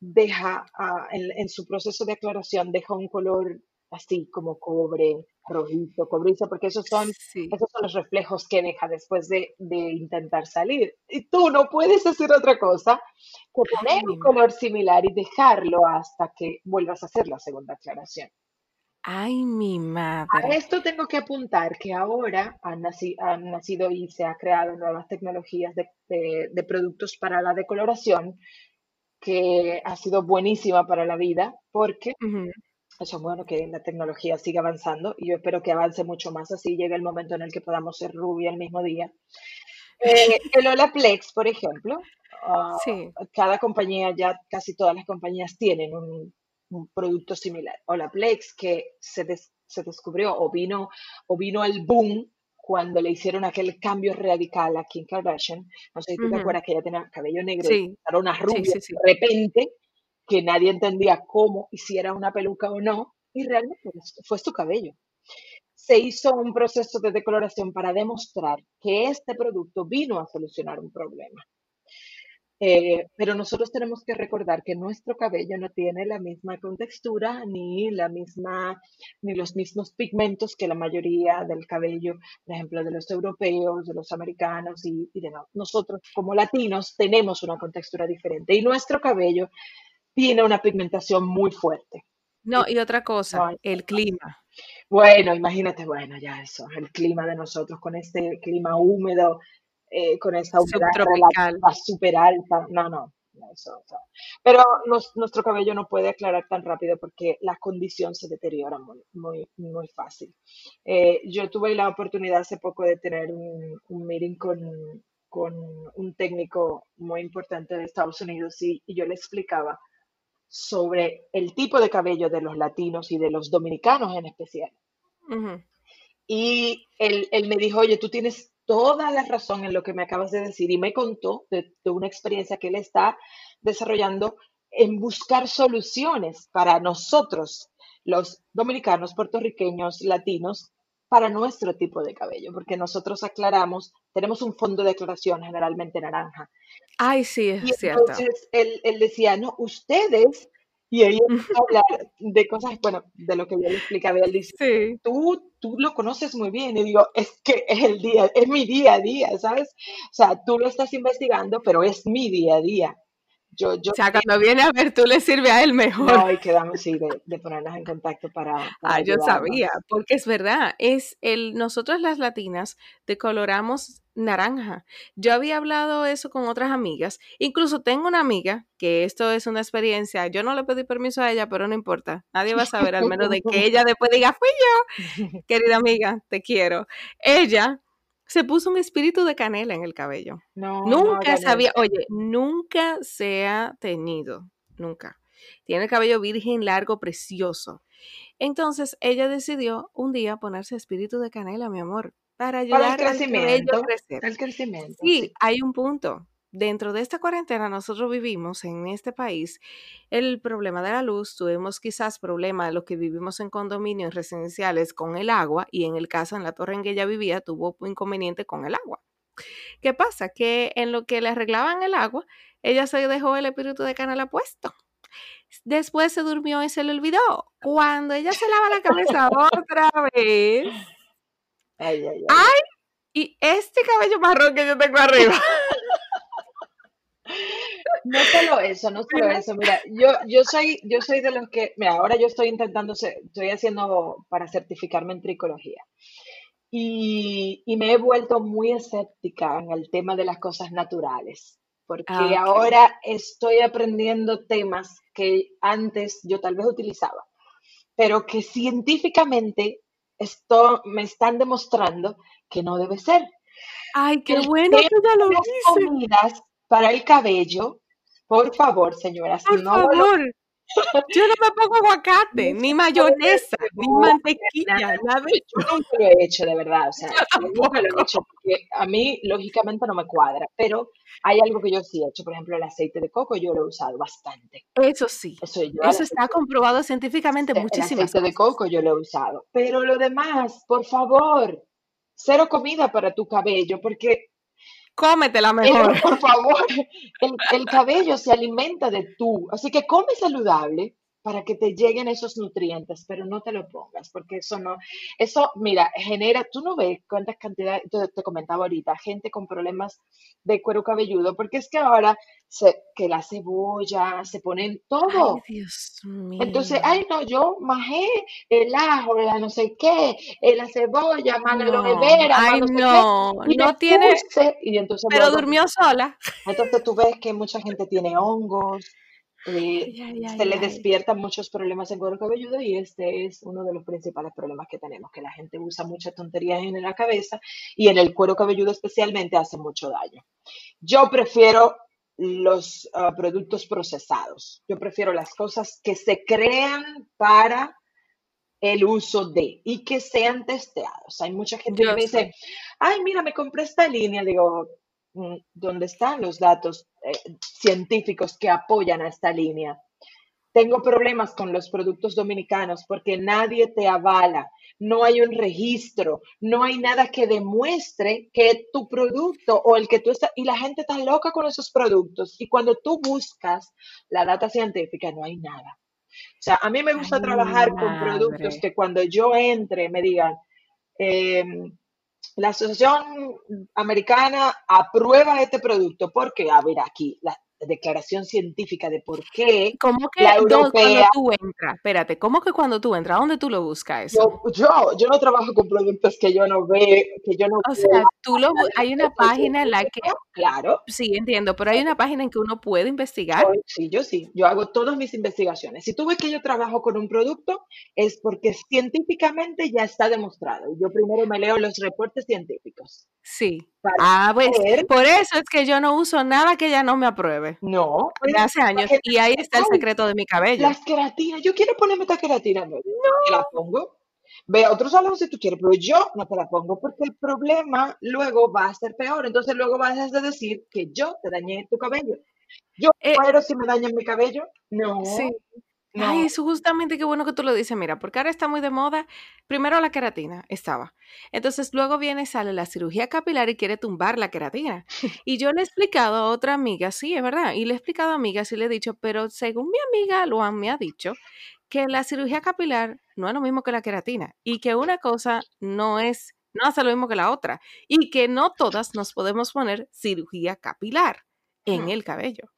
deja, ah, en, en su proceso de aclaración, deja un color así como cobre, rojizo, cobrizo, porque esos son, Sí. esos son los reflejos que deja después de, de intentar salir. Y tú no puedes hacer otra cosa que poner un color similar y dejarlo hasta que vuelvas a hacer la segunda aclaración. Ay, mi A madre. esto tengo que apuntar que ahora han, naci- han nacido y se ha creado nuevas tecnologías de, de- de productos para la decoloración que ha sido buenísima para la vida porque. Eso es bueno que la tecnología siga avanzando y yo espero que avance mucho más así llegue el momento en el que podamos ser rubia el mismo día. Eh, <laughs> el Olaplex, por ejemplo, ah, Sí. cada compañía, ya casi todas las compañías tienen un, un producto similar. Olaplex que se, des- se descubrió o vino, o vino al boom cuando le hicieron aquel cambio radical a Kim Kardashian. No sé si tú te Ujú. acuerdas que ella tenía cabello negro y Sí, era una sí, rubia sí, sí. de repente que nadie entendía cómo, y si era una peluca o no, y realmente fue su cabello se hizo un proceso de decoloración para demostrar que este producto vino a solucionar un problema. Eh, pero nosotros tenemos que recordar que nuestro cabello no tiene la misma contextura ni la misma, ni los mismos pigmentos que la mayoría del cabello, por ejemplo, de los europeos, de los americanos y, y de no- nosotros como latinos tenemos una contextura diferente y nuestro cabello tiene una pigmentación muy fuerte. No, y otra cosa, el clima. Bueno, imagínate, bueno, ya eso, el clima de nosotros, con este clima húmedo, eh, con esa humedad súper alta. No, no, no, eso, o sea, Pero nos- nuestro cabello no puede aclarar tan rápido porque la condición se deteriora muy, muy, muy fácil. Eh, yo tuve la oportunidad hace poco de tener un, un meeting con, con un técnico muy importante de Estados Unidos y, y yo le explicaba sobre el tipo de cabello de los latinos y de los dominicanos en especial. Y él, él me dijo, oye, tú tienes toda la razón en lo que me acabas de decir y me contó de, de una experiencia que él está desarrollando en buscar soluciones para nosotros, los dominicanos, puertorriqueños, latinos, para nuestro tipo de cabello, porque nosotros aclaramos, tenemos un fondo de aclaración generalmente naranja. Ay, sí, Y es cierto. entonces él, él decía, no, ustedes, y a hablar de cosas, bueno, de lo que yo le explicaba, y él dice, Sí. tú, tú lo conoces muy bien, y digo, es que es el día, es mi día a día, ¿sabes? O sea, tú lo estás investigando, pero es mi día a día. Yo, yo O sea, cuando viene a ver, tú le sirve a él mejor. no, y quedamos sí, de, de ponernos en contacto para, para Ah, yo sabía, porque es verdad, es el, nosotros las latinas decoloramos naranja. Yo había hablado eso con otras amigas, incluso tengo una amiga que esto es una experiencia, yo no le pedí permiso a ella, pero no importa, nadie va a saber al menos de que <laughs> ella después diga, fui yo, <laughs> querida amiga, te quiero. Ella se puso un espíritu de canela en el cabello. No, Nunca sabía, oye, nunca se ha tenido, nunca. Tiene el cabello virgen, largo, precioso. Entonces ella decidió un día ponerse espíritu de canela, mi amor, para Para el ayudar al crecimiento, crecer. el crecimiento, Sí, sí. hay un punto. Dentro de esta cuarentena nosotros vivimos en este país el problema de la luz, tuvimos quizás problema de los que vivimos en condominios residenciales con el agua y en el caso en la torre en que ella vivía tuvo inconveniente con el agua. ¿Qué pasa? Que en lo que le arreglaban el agua, ella se dejó el espíritu de canela puesto. Después se durmió y se le olvidó. Cuando ella se lava la cabeza <laughs> otra vez. Ay, ay, ay. ¡Ay! Y este cabello marrón que yo tengo arriba. No solo eso, no solo eso. Mira, yo, yo soy, yo soy de los que, mira, ahora yo estoy intentando, estoy haciendo para certificarme en tricología. Y, y me he vuelto muy escéptica en el tema de las cosas naturales, porque Ah, ahora estoy aprendiendo temas que antes yo tal vez utilizaba, pero que científicamente esto me están demostrando que no debe ser. Ay, qué El bueno que ya lo las dice. comidas para el cabello, por favor, señoras, Por no lo favor. <laughs> Yo no me pongo aguacate, ni mayonesa, ni mantequilla, nada. Yo nunca lo he hecho, de verdad, o sea, yo nunca lo he hecho porque a mí lógicamente no me cuadra, pero hay algo que yo sí he hecho, por ejemplo, el aceite de coco yo lo he usado bastante. Eso sí, Eso yo al eso está aceite, comprobado científicamente en el aceite de coco yo lo he usado, pero lo demás, por favor, cero comida para tu cabello, porque Cómetela el- mejor. <laughs> por favor, el, el cabello se alimenta de tú, así que come saludable para que te lleguen esos nutrientes, pero no te lo pongas, porque eso no, eso, mira, genera, tú no ves cuántas cantidades, te, te comentaba ahorita, gente con problemas de cuero cabelludo, porque es que ahora se, que la cebolla, se ponen Ay, todo. Dios Entonces, mío. ay, no, yo majé el ajo, la no sé qué, eh, la cebolla, más la aloe No, vera, ay, no sé qué, no, y le no tiene, puse, y entonces pero luego durmió sola. entonces tú ves que mucha gente tiene hongos, eh, Ay, ay, se ay, le ay. despiertan muchos problemas en cuero cabelludo y este es uno de los principales problemas que tenemos, que la gente usa muchas tonterías en la cabeza y en el cuero cabelludo especialmente hace mucho daño. Yo prefiero los ah, productos procesados, yo prefiero las cosas que se crean para el uso de y que sean testeados. Hay mucha gente que me sé. dice, ay, mira, me compré esta línea. Digo, "Mm, ¿dónde están los datos eh, científicos que apoyan a esta línea? Tengo problemas con los productos dominicanos porque nadie te avala, no hay un registro, no hay nada que demuestre que tu producto o el que tú estás, y la gente está loca con esos productos. Y cuando tú buscas la data científica, no hay nada. O sea, a mí me gusta Ay, trabajar con productos que cuando yo entre me digan, em, la Asociación Americana aprueba este producto porque, a ver, aquí la declaración científica de por qué ¿Cómo la que cuando europea, tú entras? Espérate, ¿cómo que cuando tú entras? ¿Dónde tú lo buscas eso? yo, yo, yo no trabajo con productos que yo no veo, que yo no O veo sea, tú lo, la hay una página en la que, claro. sí, entiendo, pero hay una página en que uno puede investigar. Sí, yo sí, yo hago todas mis investigaciones. Si tú ves que yo trabajo con un producto, es porque científicamente ya está demostrado. Yo primero me leo los reportes científicos Sí. Para Ah, pues por eso es que yo no uso nada que ella no me apruebe. no, De pues, hace años. Y ahí está el secreto de mi cabello. las queratinas, yo quiero ponerme esta queratina, no, te la pongo. Ve a otro salón si tú quieres, pero yo no te la pongo porque el problema luego va a ser peor. Entonces luego vas a decir que yo te dañé tu cabello. Yo Eh, si me dañan mi cabello. No, sí. Ay, no. eso justamente qué bueno que tú lo dices, mira, porque ahora está muy de moda. Primero la queratina estaba. Entonces luego viene, sale la cirugía capilar y quiere tumbar la queratina. <laughs> Y yo le he explicado a otra amiga, sí, es verdad, y le he explicado a amigas y le he dicho, pero según mi amiga Luan me ha dicho que la cirugía capilar no es lo mismo que la queratina y que una cosa no es, no hace lo mismo que la otra y que no todas nos podemos poner cirugía capilar en el cabello.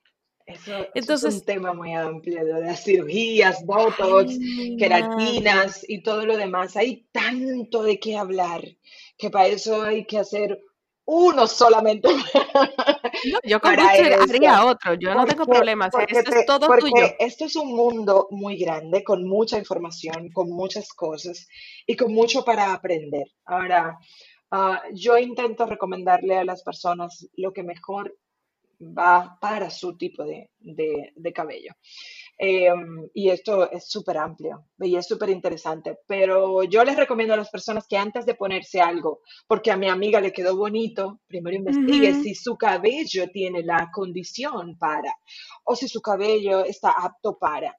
Eso, es un tema muy amplio, lo de las cirugías, botox, ay, madre. queratinas y todo lo demás. Hay tanto de qué hablar que para eso hay que hacer uno solamente <laughs> No, yo con haría otro, yo no tengo problemas, porque, esto es todo tuyo. esto es un mundo muy grande, con mucha información, con muchas cosas y con mucho para aprender. Ahora, ah, yo intento recomendarle a las personas lo que mejor va para su tipo de, de- de cabello. Em, y esto es súper amplio y es súper interesante, pero yo les recomiendo a las personas que antes de ponerse algo, porque a mi amiga le quedó bonito, primero investigue si su cabello tiene la condición para o si su cabello está apto para.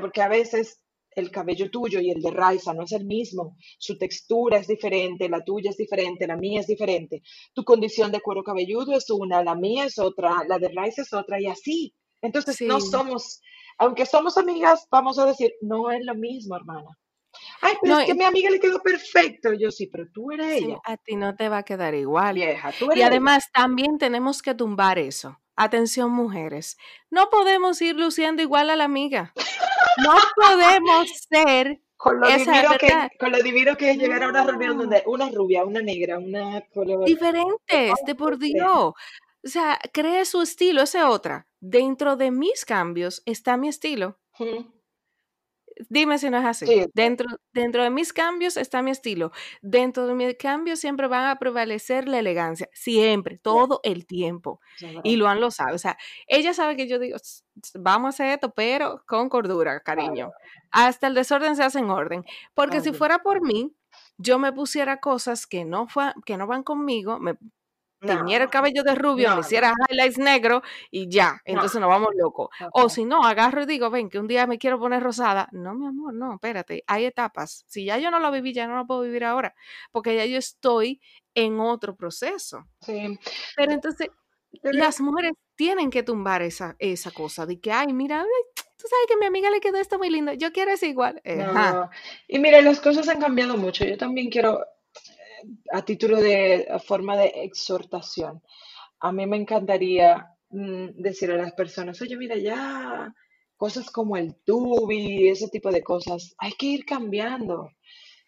Porque a veces el cabello tuyo y el de Raiza no es el mismo, su textura es diferente, la tuya es diferente, la mía es diferente, tu condición de cuero cabelludo es una, la mía es otra, la de Raiza es otra y así. Entonces no somos, aunque somos amigas, vamos a decir, no es lo mismo, hermana. Ay, pero es que a mi amiga le quedó perfecto. Yo sí, pero tú eres ella. A ti no te va a quedar igual. Vieja, tú eres y además también tenemos que tumbar eso. Atención, mujeres. No podemos ir luciendo igual a la amiga. No podemos ser. Con lo, divino que, con lo divino que es llegar a una reunión donde una rubia, una negra, una color. Diferentes, de por Dios. O sea, cree su estilo, esa es otra. Dentro de mis cambios está mi estilo. Dime si no es así. Dentro, dentro de mis cambios está mi estilo. Dentro de mis cambios siempre van a prevalecer la elegancia. Siempre, todo el tiempo. Y Luan lo sabe. O sea, ella sabe que yo digo, vamos a hacer esto, pero con cordura, cariño. Hasta el desorden se hace en orden. Porque si fuera por mí, yo me pusiera cosas que no, fue, que no van conmigo, me teñiera el cabello de rubio, me hiciera highlights negro y ya, entonces nos vamos locos. O si no, agarro y digo, ven, que un día me quiero poner rosada. No, mi amor, no, espérate, hay etapas. Si ya yo no lo viví, ya no lo puedo vivir ahora, porque ya yo estoy en otro proceso. Sí. Pero entonces, las mujeres tienen que tumbar esa, esa cosa de que, ay, mira, tú sabes que a mi amiga le quedó esto muy lindo, yo quiero es igual. Y mira, las cosas han cambiado mucho. Yo también quiero a título de forma de exhortación, a mí me encantaría mm, decir a las personas, oye, mira, ya cosas como el tubi, ese tipo de cosas, hay que ir cambiando.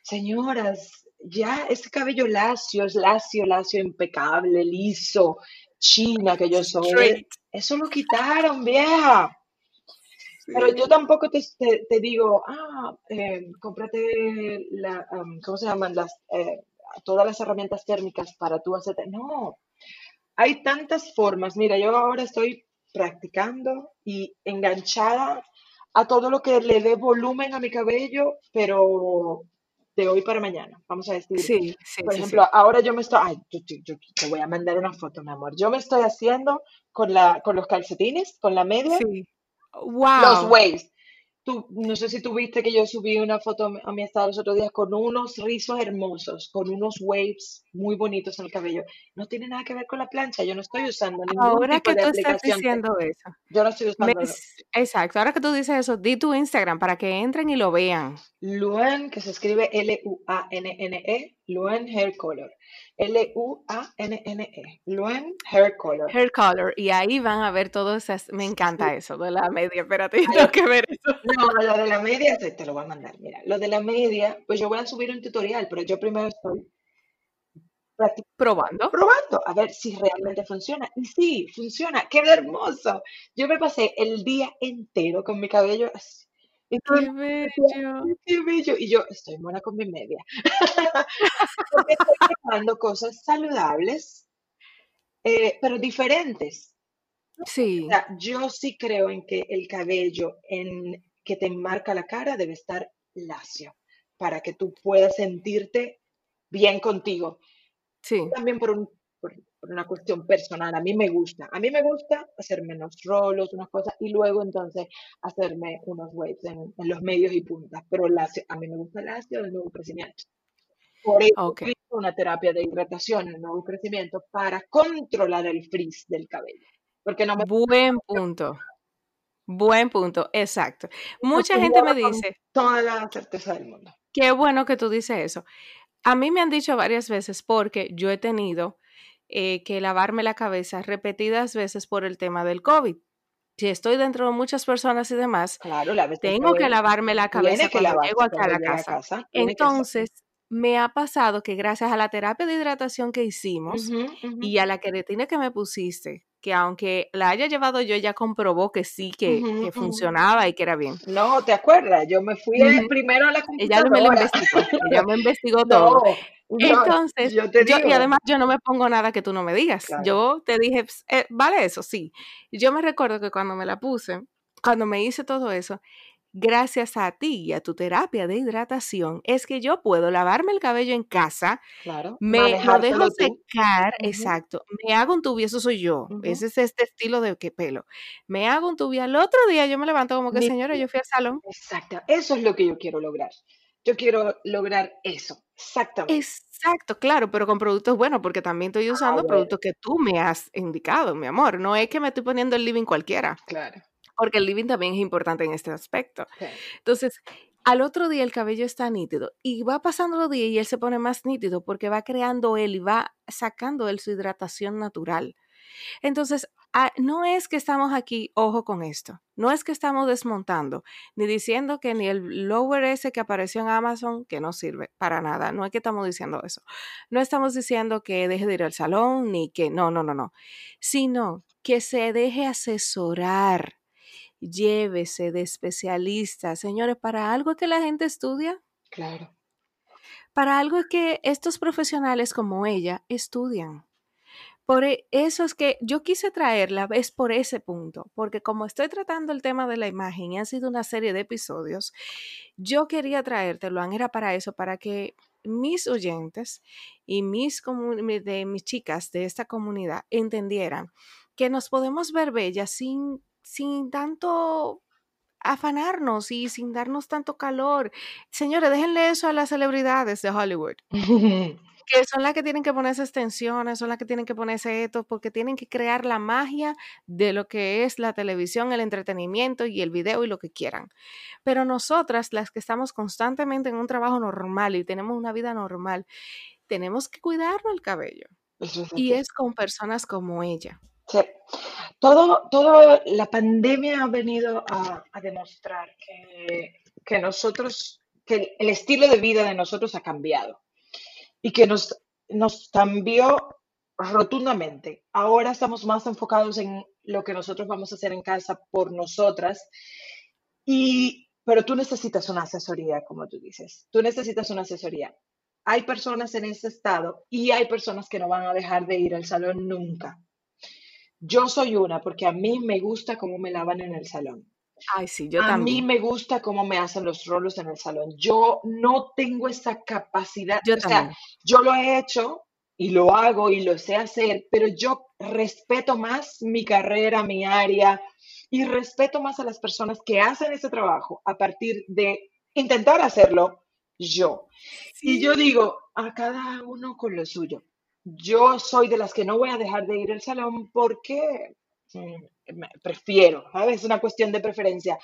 Señoras, ya ese cabello lacio, es lacio, lacio, impecable, liso, china que yo soy, eso lo quitaron, vieja. Pero yo tampoco te, te, digo, ah, eh, cómprate la, ¿cómo se llaman? Las, eh, todas las herramientas térmicas para tú hacerte. No, hay tantas formas. Mira, yo ahora estoy practicando y enganchada a todo lo que le dé volumen a mi cabello, pero de hoy para mañana, vamos a decir. Sí, sí, Por ejemplo, ahora yo me estoy, ay, yo, te voy a mandar una foto, mi amor. Yo me estoy haciendo con, la, con los calcetines, con la media, wow. los waves no sé si tuviste que yo subí una foto a mi estado los otros días con unos rizos hermosos, con unos waves muy bonitos en el cabello. No tiene nada que ver con la plancha, yo no estoy usando ningún ahora tipo que tú estás diciendo eso. Yo no estoy usando. exacto, ahora que tú dices eso, di tu Instagram para que entren y lo vean. Luen, que se escribe L-U-A-N-N-E, Luen Hair Color. L-U-A-N-N-E. Luen Hair Color. Hair Color. Y ahí van a ver todo esas. Me encanta eso de la media. Espérate, <laughs> tengo que ver eso. No, lo de la media te, lo voy a mandar. Mira, lo de la media, pues yo voy a subir un tutorial, pero yo primero estoy probando. Probando, a ver si realmente funciona. Y sí, funciona. ¡Qué hermoso! Yo me pasé el día entero con mi cabello así ¡Qué bello! ¡Qué bello! Y yo estoy buena con mi media. <laughs> Porque estoy probando cosas saludables, eh, pero diferentes. Sí. O sea, yo sí creo en que el cabello en, que te enmarca la cara debe estar lacio para que tú puedas sentirte bien contigo. Sí. También por un por una cuestión personal. A mí me gusta. A mí me gusta hacer menos rolos, unas cosas, y luego entonces hacerme unos waves en, los medios y puntas. Pero el a mí me gusta el ácido del nuevo crecimiento. Por eso una terapia de hidratación en el nuevo crecimiento para controlar el frizz del cabello. Porque no me Buen punto. Buen punto, exacto. Mucha gente me dice. Toda la certeza del mundo. Qué bueno que tú dices eso. A mí me han dicho varias veces porque yo he tenido eh, que lavarme la cabeza repetidas veces por el tema del COVID. Si estoy dentro de muchas personas y demás, claro, tengo que lavarme la cabeza cuando llego acá a la casa. Entonces, me ha pasado que gracias a la terapia de hidratación que hicimos y a la queratina que me pusiste, que aunque la haya llevado yo, ya comprobó que sí, que, funcionaba y que era bien. No, ¿te acuerdas? Yo me fui primero a la computadora. Ella me lo investigó, ella me investigó <laughs> todo. Entonces, yo, y además yo no me pongo nada que tú no me digas. Yo te dije, eh, vale eso, sí. Yo me recuerdo que cuando me la puse, cuando me hice todo eso, gracias a ti y a tu terapia de hidratación, es que yo puedo lavarme el cabello en casa, Claro, me lo dejo tú. secar, exacto, me hago un tubi, eso soy yo, ese es este estilo de que pelo. Me hago un tubi, al otro día yo me levanto como que, señora, yo fui al salón. Exacto. Eso es lo que yo quiero lograr. Yo quiero lograr eso. Exactamente. Exacto, claro, pero con productos buenos, porque también estoy Ah, usando bueno, productos que tú me has indicado, mi amor. No es que me estoy poniendo el living cualquiera, claro. Porque el living también es importante en este aspecto. Sí. Entonces, al otro día el cabello está nítido y va pasando los días y él se pone más nítido porque va creando él y va sacando él su hidratación natural. Entonces, ah, no es que estamos aquí, ojo con esto, no es que estamos desmontando, ni diciendo que ni el lower ese que apareció en Amazon, que no sirve para nada, no es que estamos diciendo eso. No estamos diciendo que deje de ir al salón, ni que no, no, no, no, sino que se deje asesorar, llévese de especialistas, señores, para algo que la gente estudia, Claro. para algo que estos profesionales como ella estudian. Por e- eso es que yo quise traerla, es por ese punto, porque como estoy tratando el tema de la imagen y ha sido una serie de episodios, yo quería traértelo, era para eso, para que mis oyentes y mis, de, mis chicas de esta comunidad entendieran que nos podemos ver bellas sin, sin tanto afanarnos y sin darnos tanto calor. Señores, déjenle eso a las celebridades de Hollywood <laughs> que son las que tienen que ponerse extensiones, son las que tienen que ponerse esto, porque tienen que crear la magia de lo que es la televisión, el entretenimiento y el video y lo que quieran. Pero nosotras, las que estamos constantemente en un trabajo normal y tenemos una vida normal, tenemos que cuidarnos el cabello. Eso es Y es con personas como ella. Sí. Todo, todo la pandemia ha venido a, demostrar que, que nosotros, que el estilo de vida de nosotros ha cambiado y que nos, nos cambió rotundamente. Ahora estamos más enfocados en lo que nosotros vamos a hacer en casa por nosotras y, pero tú necesitas una asesoría, como tú dices. Tú necesitas una asesoría. Hay personas en ese estado y hay personas que no van a dejar de ir al salón nunca. Yo soy una porque a mí me gusta cómo me lavan en el salón. Ay, sí, yo A mí me gusta cómo me hacen los rolos en el salón. Yo no tengo esa capacidad, Yo o sea, también. yo lo he hecho y lo hago y lo sé hacer, pero yo respeto más mi carrera, mi área y respeto más a las personas que hacen ese trabajo a partir de intentar hacerlo yo. Y yo digo, a cada uno con lo suyo. Yo soy de las que no voy a dejar de ir al salón porque mm, prefiero, ¿sabes? Es una cuestión de preferencia.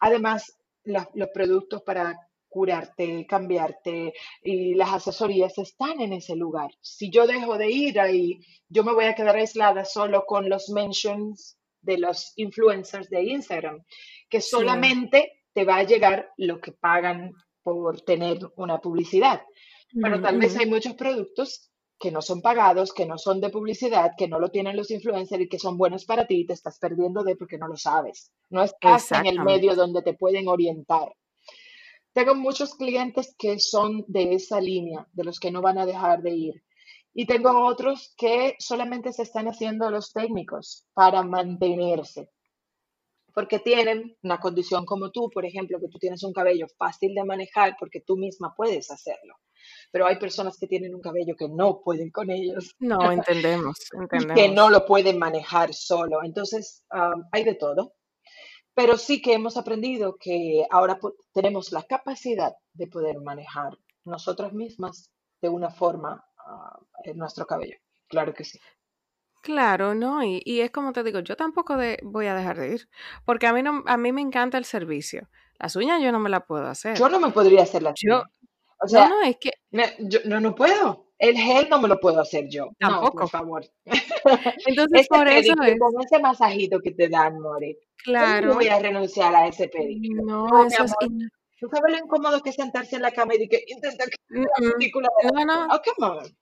Además, los productos para curarte, cambiarte y las asesorías están en ese lugar. Si yo dejo de ir ahí, yo me voy a quedar aislada solo con los mentions de los influencers de Instagram, que Sí. solamente te va a llegar lo que pagan por tener una publicidad. Pero Ujú, tal vez hay muchos productos que no son pagados, que no son de publicidad, que no lo tienen los influencers y que son buenos para ti y te estás perdiendo de porque no lo sabes. No estás en el medio donde te pueden orientar. Tengo muchos clientes que son de esa línea, de los que no van a dejar de ir. Y tengo otros que solamente se están haciendo los técnicos para mantenerse, porque tienen una condición como tú, por ejemplo, que tú tienes un cabello fácil de manejar porque tú misma puedes hacerlo. Pero hay personas que tienen un cabello que no pueden con ellos No, <laughs> entendemos, que no lo pueden manejar solo. Entonces, um, hay de todo. Pero sí que hemos aprendido que ahora tenemos la capacidad de poder manejar nosotras mismas de una forma en nuestro cabello. Claro que sí. Claro, no, y, y es como te digo, yo tampoco de- voy a dejar de ir, porque a mí no, a mí me encanta el servicio. Las uñas yo no me las puedo Yo hacer. no me podría hacer las Yo, uñas. O no, sea, no, es que me- yo no, no puedo. El gel no me lo puedo hacer yo. No, por tampoco. favor. <laughs> Entonces, Ese por eso es, con ese masajito que te dan, More. ¿Cómo yo voy claro, a renunciar a ese pedicure? no, No, eso es, ¿Tú sabes lo incómodo que es sentarse en la cama y que intenta que mm, la mm. no, no, Oh, come on.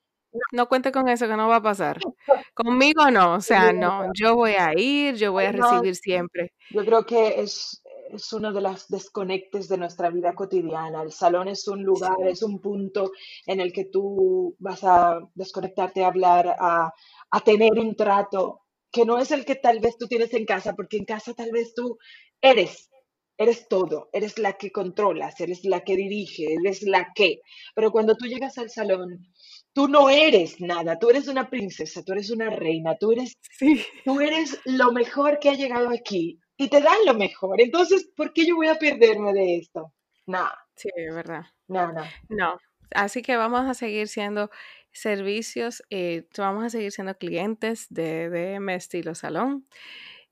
no cuente con eso que no va a pasar. <laughs> Conmigo no, o sea, no, yo voy a ir, yo voy a No, recibir siempre. yo creo que es, es uno de los desconectes de nuestra vida cotidiana. El salón es un lugar, Sí, es un punto en el que tú vas a desconectarte, a hablar, a, a tener un trato que no es el que tal vez tú tienes en casa, porque en casa tal vez tú eres eres todo, eres la que controlas, eres la que dirige, eres la que. Pero cuando tú llegas al salón, tú no eres nada, tú eres una princesa, tú eres una reina, tú eres, Sí, tú eres lo mejor que ha llegado aquí y te dan lo mejor. Entonces, ¿por qué yo voy a perderme de esto? No, sí, es verdad. no, no. No, así que vamos a seguir siendo servicios, eh, vamos a seguir siendo clientes de DM Estilo Salón.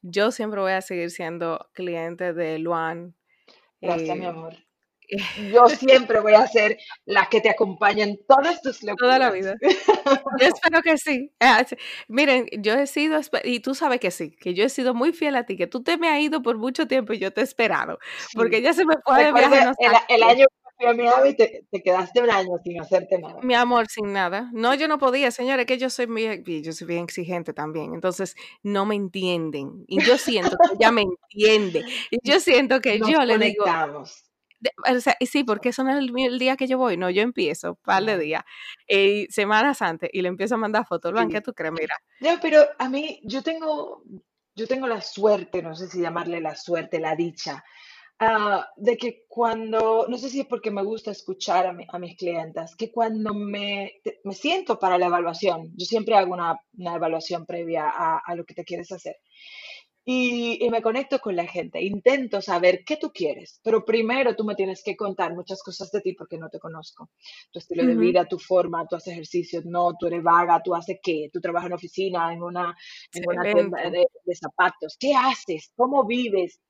Yo siempre voy a seguir siendo cliente de Luan. Gracias, mi eh, amor. Yo siempre voy a ser la que te acompaña en todas tus toda la locuras. vida. <laughs> Yo espero que sí. Ah, sí. Miren, yo he sido, y tú sabes que sí, que yo he sido muy fiel a ti, que tú te me has ido por mucho tiempo y yo te he esperado, porque ya se me fue de viaje no el, el año que Miami y te, te quedaste un año sin hacerte nada. Mi amor, sin nada. No, yo no podía, señores, que yo soy muy, yo soy bien exigente también. Entonces, no me entienden. Y yo siento que ella me entiende. Y yo siento que Nos yo le digo, o sea, sí, porque eso no es el, el día que yo voy, no, yo empiezo, par de días, eh, semanas antes, y le empiezo a mandar fotos. Luan, Sí. ¿qué tú crees? Mira, No, pero a mí, yo tengo, yo tengo la suerte, no sé si llamarle la suerte, la dicha, ah, de que cuando, no sé si es porque me gusta escuchar a, mi- a mis clientas, que cuando me, te- me siento para la evaluación, yo siempre hago una, una evaluación previa a, a lo que te quieres hacer. Y, y me conecto con la gente, intento saber qué tú quieres, pero primero tú me tienes que contar muchas cosas de ti porque no te conozco. Tu estilo de vida, tu forma, tú haces ejercicios, no, tú eres vaga, tú haces qué, tú trabajas en oficina, en una, en una tienda de, de zapatos, ¿qué haces? ¿Cómo vives?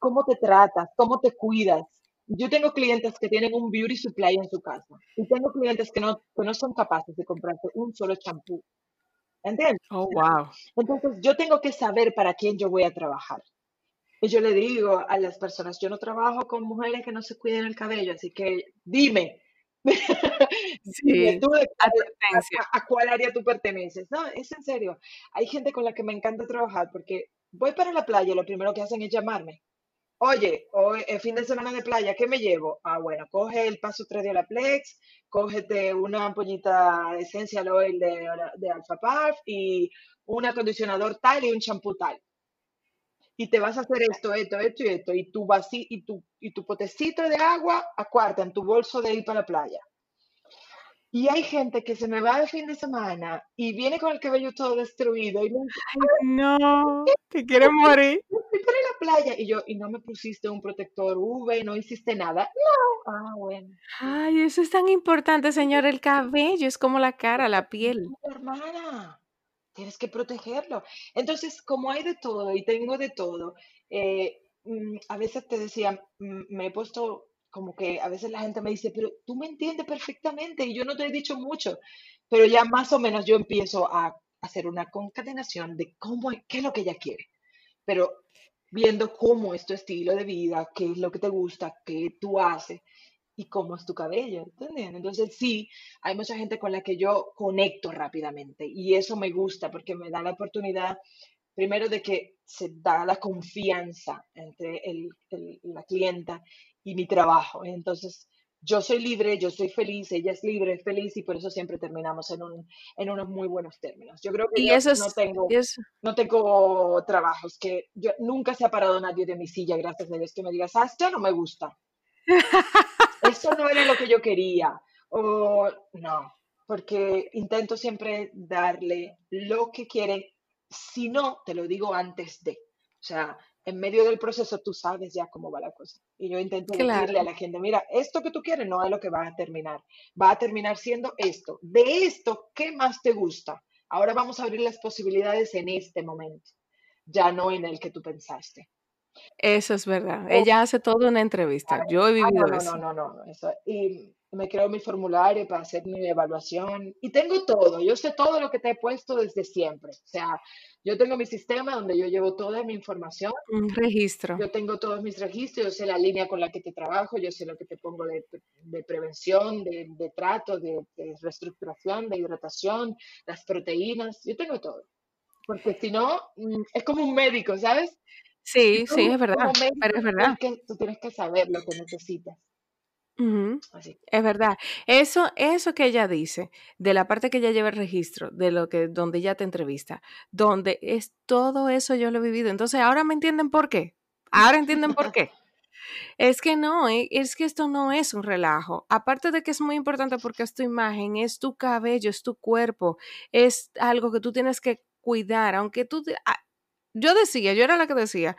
¿Cómo te tratas? ¿Cómo te cuidas? Yo tengo clientes que tienen un beauty supply en su casa y tengo clientes que no, que no son capaces de comprarse un solo champú. ¿Entiendes? Oh, wow. Entonces, yo tengo que saber para quién yo voy a trabajar. Y yo le digo a las personas, yo no trabajo con mujeres que no se cuiden el cabello, así que dime, <laughs> Sí, tú a, a- a cuál área tú perteneces. No, es en serio. Hay gente con la que me encanta trabajar porque voy para la playa y lo primero que hacen es llamarme. Oye, hoy es fin de semana de playa, ¿qué me llevo? Ah, bueno, coge el paso 3 de la Plex, cógete una ampollita Essential Oil de, de Alpha Puff y un acondicionador tal y un champú tal. Y te vas a hacer esto, esto, esto y esto. Y tu, vasi- y tu, y tu potecito de agua a cuarta en tu bolso de ir para la playa. Y hay gente que se me va de fin de semana y viene con el cabello todo destruido y me no, te quiero morir. fui para la playa. Y yo, y no me pusiste un protector UV, no hiciste nada. No. Ah, bueno. Ay, eso es tan importante, señor. El cabello es como la cara, la piel. Hermana, tienes que protegerlo. Entonces, como hay de todo y tengo de todo, eh, mm, a veces te decía, mm, me he puesto como que a veces la gente me dice, pero tú me entiendes perfectamente y yo no te he dicho mucho, pero ya más o menos yo empiezo a hacer una concatenación de cómo, qué es lo que ella quiere, pero viendo cómo es tu estilo de vida, qué es lo que te gusta, qué tú haces y cómo es tu cabello, ¿entiendes? Entonces sí, hay mucha gente con la que yo conecto rápidamente y eso me gusta porque me da la oportunidad, primero de que se da la confianza entre el, el- la clienta y mi trabajo. Entonces yo soy libre, yo soy feliz, ella es libre, es feliz y por eso siempre terminamos en, un, en unos muy buenos términos. Yo creo que Y yo eso no es, tengo, eso, no tengo trabajos que yo nunca se ha parado nadie de mi silla, gracias a Dios, que me digas, ah, esto no me gusta <laughs> eso no era lo que yo quería. O no, porque intento siempre darle lo que quiere. Si no, te lo digo antes de. O sea, en medio del proceso tú sabes ya cómo va la cosa. Y yo intento claro. decirle a la gente, mira, esto que tú quieres no es lo que va a terminar. Va a terminar siendo esto. De esto, ¿qué más te gusta? Ahora vamos a abrir las posibilidades en este momento, ya no en el que tú pensaste. Eso es verdad. Ella hace toda una entrevista. Yo he Ah, no, vivido no, no, eso. no, no. Eso. Y me creo mi formulario para hacer mi evaluación. Y tengo todo. Yo sé todo lo que te he puesto desde siempre. O sea, yo tengo mi sistema donde yo llevo toda mi información. Un registro. Yo tengo todos mis registros. Yo sé la línea con la que te trabajo. Yo sé lo que te pongo de, de prevención, de, de trato, de, de reestructuración, de hidratación, las proteínas. Yo tengo todo. Porque si no, mm, es como un médico, ¿sabes? Sí, Tú, sí, es verdad. Pero es verdad. tú tienes que saber lo que necesitas. Así. Es verdad. Eso, eso que ella dice, de la parte que ella lleva el registro, de lo que, donde ella te entrevista, donde es todo eso yo lo he vivido. Entonces, ahora me entienden por qué. Ahora entienden por qué. <laughs> Es que no, eh, es que esto no es un relajo. Aparte de que es muy importante porque es tu imagen, es tu cabello, es tu cuerpo, es algo que tú tienes que cuidar, aunque tú... Ah, yo decía, yo era la que decía,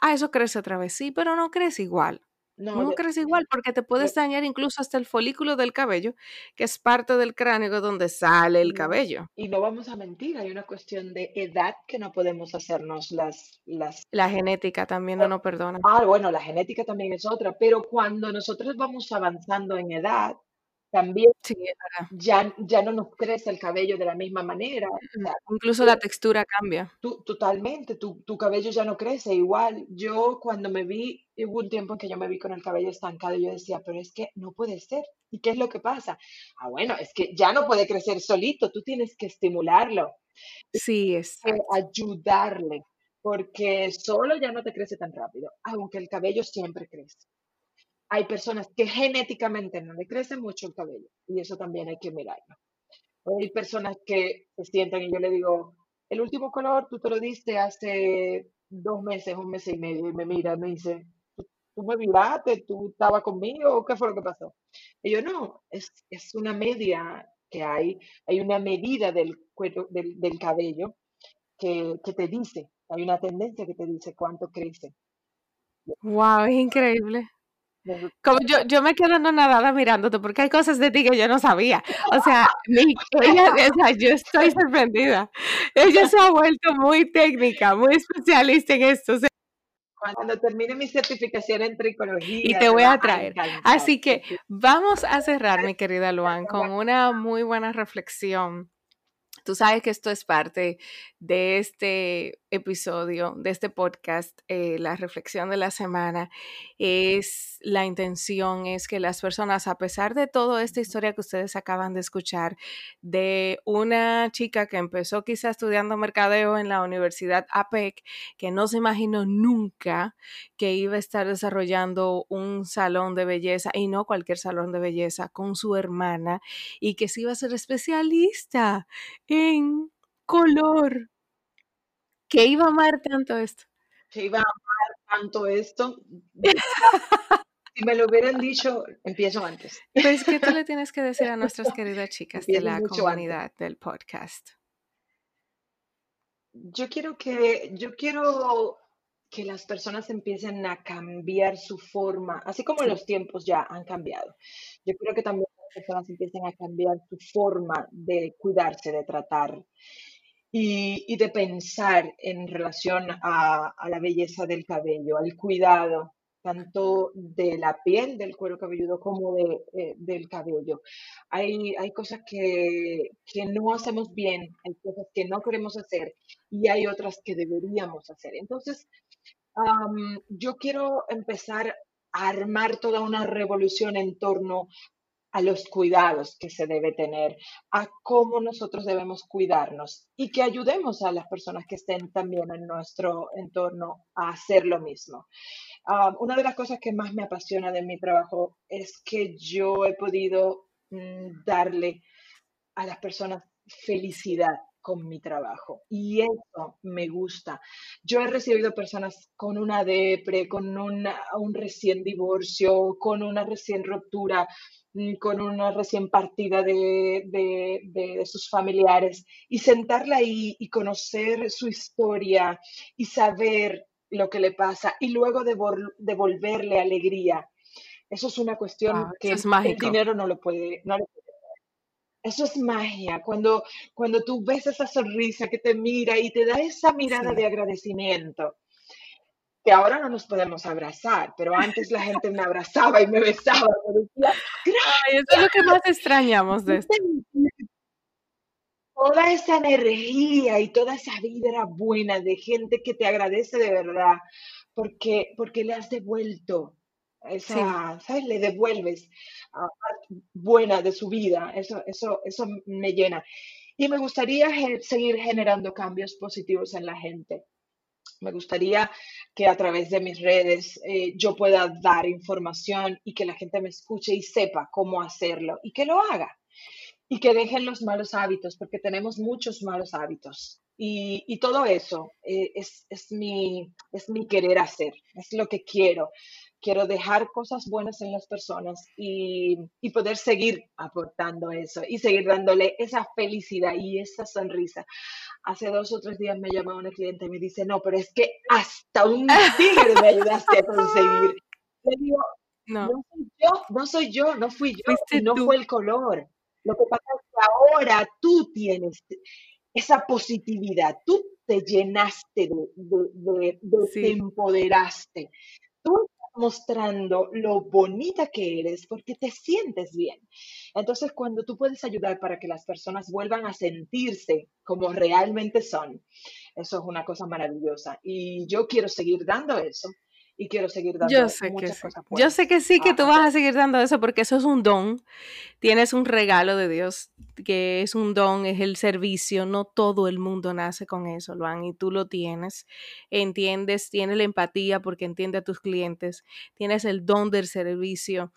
ah, eso crece otra vez, sí, pero no crece igual. No, crece igual porque te puedes dañar incluso hasta el folículo del cabello, que es parte del cráneo donde sale el cabello. Y no vamos a mentir, hay una cuestión de edad que no podemos hacernos las... las... La genética también no nos perdona. Ah, bueno, la genética también es otra, pero cuando nosotros vamos avanzando en edad, también ya, ya no nos crece el cabello de la misma manera. Incluso la textura cambia. totalmente, tu, tu, cabello ya no crece igual. Yo cuando me vi, hubo un tiempo en que yo me vi con el cabello estancado y yo decía, pero es que no puede ser. ¿Y qué es lo que pasa? Ah, bueno, es que ya no puede crecer solito, tú tienes que estimularlo. Sí, es. Ayudarle, porque solo ya no te crece tan rápido, aunque el cabello siempre crece hay personas que genéticamente no le crece mucho el cabello y eso también hay que mirarlo. Hay personas que se sientan y yo le digo, el último color tú te lo diste hace dos meses, un mes y medio y me mira, me dice, tú me miraste, tú estabas conmigo, ¿qué fue lo que pasó? Y yo no, es, es una media que hay, hay una medida del, cuero, del, cabello que, que te dice, hay una tendencia que te dice cuánto crece. Wow, es increíble. Como yo, yo me quedo no nadada mirándote porque hay cosas de ti que yo no sabía. O sea, <laughs> ella, yo estoy sorprendida. Ella se ha vuelto muy técnica, muy especialista en esto. cuando termine mi certificación en tricología. Y te voy a traer. Así que vamos a cerrar, mi querida Luan, con una muy buena reflexión Tú sabes que esto es parte de este episodio, de este podcast, eh, la reflexión de la semana. Es la intención, es que las personas, a pesar de toda esta historia que ustedes acaban de escuchar, de una chica que empezó quizá estudiando mercadeo en la Universidad APEC, que no se imaginó nunca que iba a estar desarrollando un salón de belleza, y no cualquier salón de belleza, con su hermana, y que se iba a ser especialista en color. Que iba a amar tanto esto. Que iba a amar tanto esto. si me lo hubieran dicho, empiezo antes. Pues, ¿qué tú le <laughs> tienes que decir a nuestras queridas chicas de la comunidad del podcast? Yo quiero que, yo quiero que las personas empiecen a cambiar su forma, así como los tiempos ya han cambiado. Yo creo que también personas empiecen a cambiar su forma de cuidarse, de tratar y, de pensar en relación a, la belleza del cabello, al cuidado tanto de la piel, del cuero cabelludo, como de, eh, del cabello. Hay, hay cosas que, que, no hacemos bien, hay cosas que no queremos hacer y hay otras que deberíamos hacer. Entonces, yo quiero empezar a armar toda una revolución en torno a los cuidados que se debe tener, a cómo nosotros debemos cuidarnos y que ayudemos a las personas que estén también en nuestro entorno a hacer lo mismo. Ah, una de las cosas que más me apasiona de mi trabajo es que yo he podido mm, darle a las personas felicidad con mi trabajo y eso me gusta. Yo he recibido personas con una depre, con un recién divorcio, con una recién ruptura, con una recién partida de, sus familiares y sentarla ahí y conocer su historia y saber lo que le pasa y luego devolverle alegría. Eso es una cuestión ah, que el dinero no lo puede, no Eso es magia, cuando, cuando tú ves esa sonrisa que te mira y te da esa mirada de agradecimiento que ahora no nos podemos abrazar, pero antes la gente me abrazaba y me besaba. Me decía, Ay, eso es lo que más extrañamos de esto. Toda esa energía y toda esa vibra buena de gente que te agradece de verdad, porque, porque le has devuelto esa, ¿sabes? Le devuelves a buena de su vida. Eso, eso, eso me llena. Y me gustaría seguir generando cambios positivos en la gente. Me gustaría que a través de mis redes eh, yo pueda dar información y que la gente me escuche y sepa cómo hacerlo y que lo haga. Y que dejen los malos hábitos, porque tenemos muchos malos hábitos. Y, todo eso eh, es, es, mi, es mi querer hacer, es lo que quiero. quiero dejar cosas buenas en las personas y, y, poder seguir aportando eso y seguir dándole esa felicidad y esa sonrisa. Hace dos o tres días me llamó una cliente y me dice, no, pero es que hasta un tigre me ayudaste a conseguir. Le digo, no. no soy yo, no soy yo, no fui yo, no fue el color. Lo que pasa es que ahora tú tienes esa positividad, tú te llenaste de, te empoderaste. Tú mostrando lo bonita que eres porque te sientes bien. Entonces, cuando tú puedes ayudar para que las personas vuelvan a sentirse como realmente son, eso es una cosa maravillosa. Y yo quiero seguir dando eso y quiero seguir dando Yo sé que sí. Yo sé que sí, que tú vas a seguir dando eso porque eso es un don. Tienes un regalo de Dios, que es un don, es el servicio. No todo el mundo nace con eso, Luan, y tú lo tienes. Entiendes, tienes la empatía porque entiende a tus clientes, tienes el don del servicio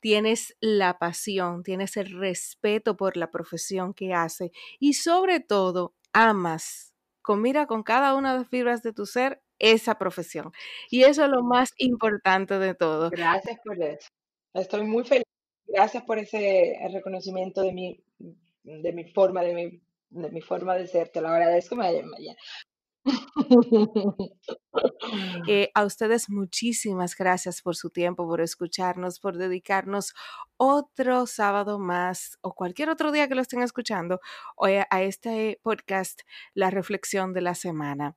tienes la pasión, tienes el respeto por la profesión que hace y sobre todo amas con mira con cada una de las fibras de tu ser esa profesión. Y eso es lo más importante de todo. Gracias por eso. Estoy muy feliz. Gracias por ese reconocimiento de mi, de mi forma, de mi, de mi forma de ser. Te lo agradezco, María. Eh, a ustedes muchísimas gracias por su tiempo, por escucharnos, por dedicarnos otro sábado más o cualquier otro día que lo estén escuchando hoy a este podcast, La Reflexión de la Semana.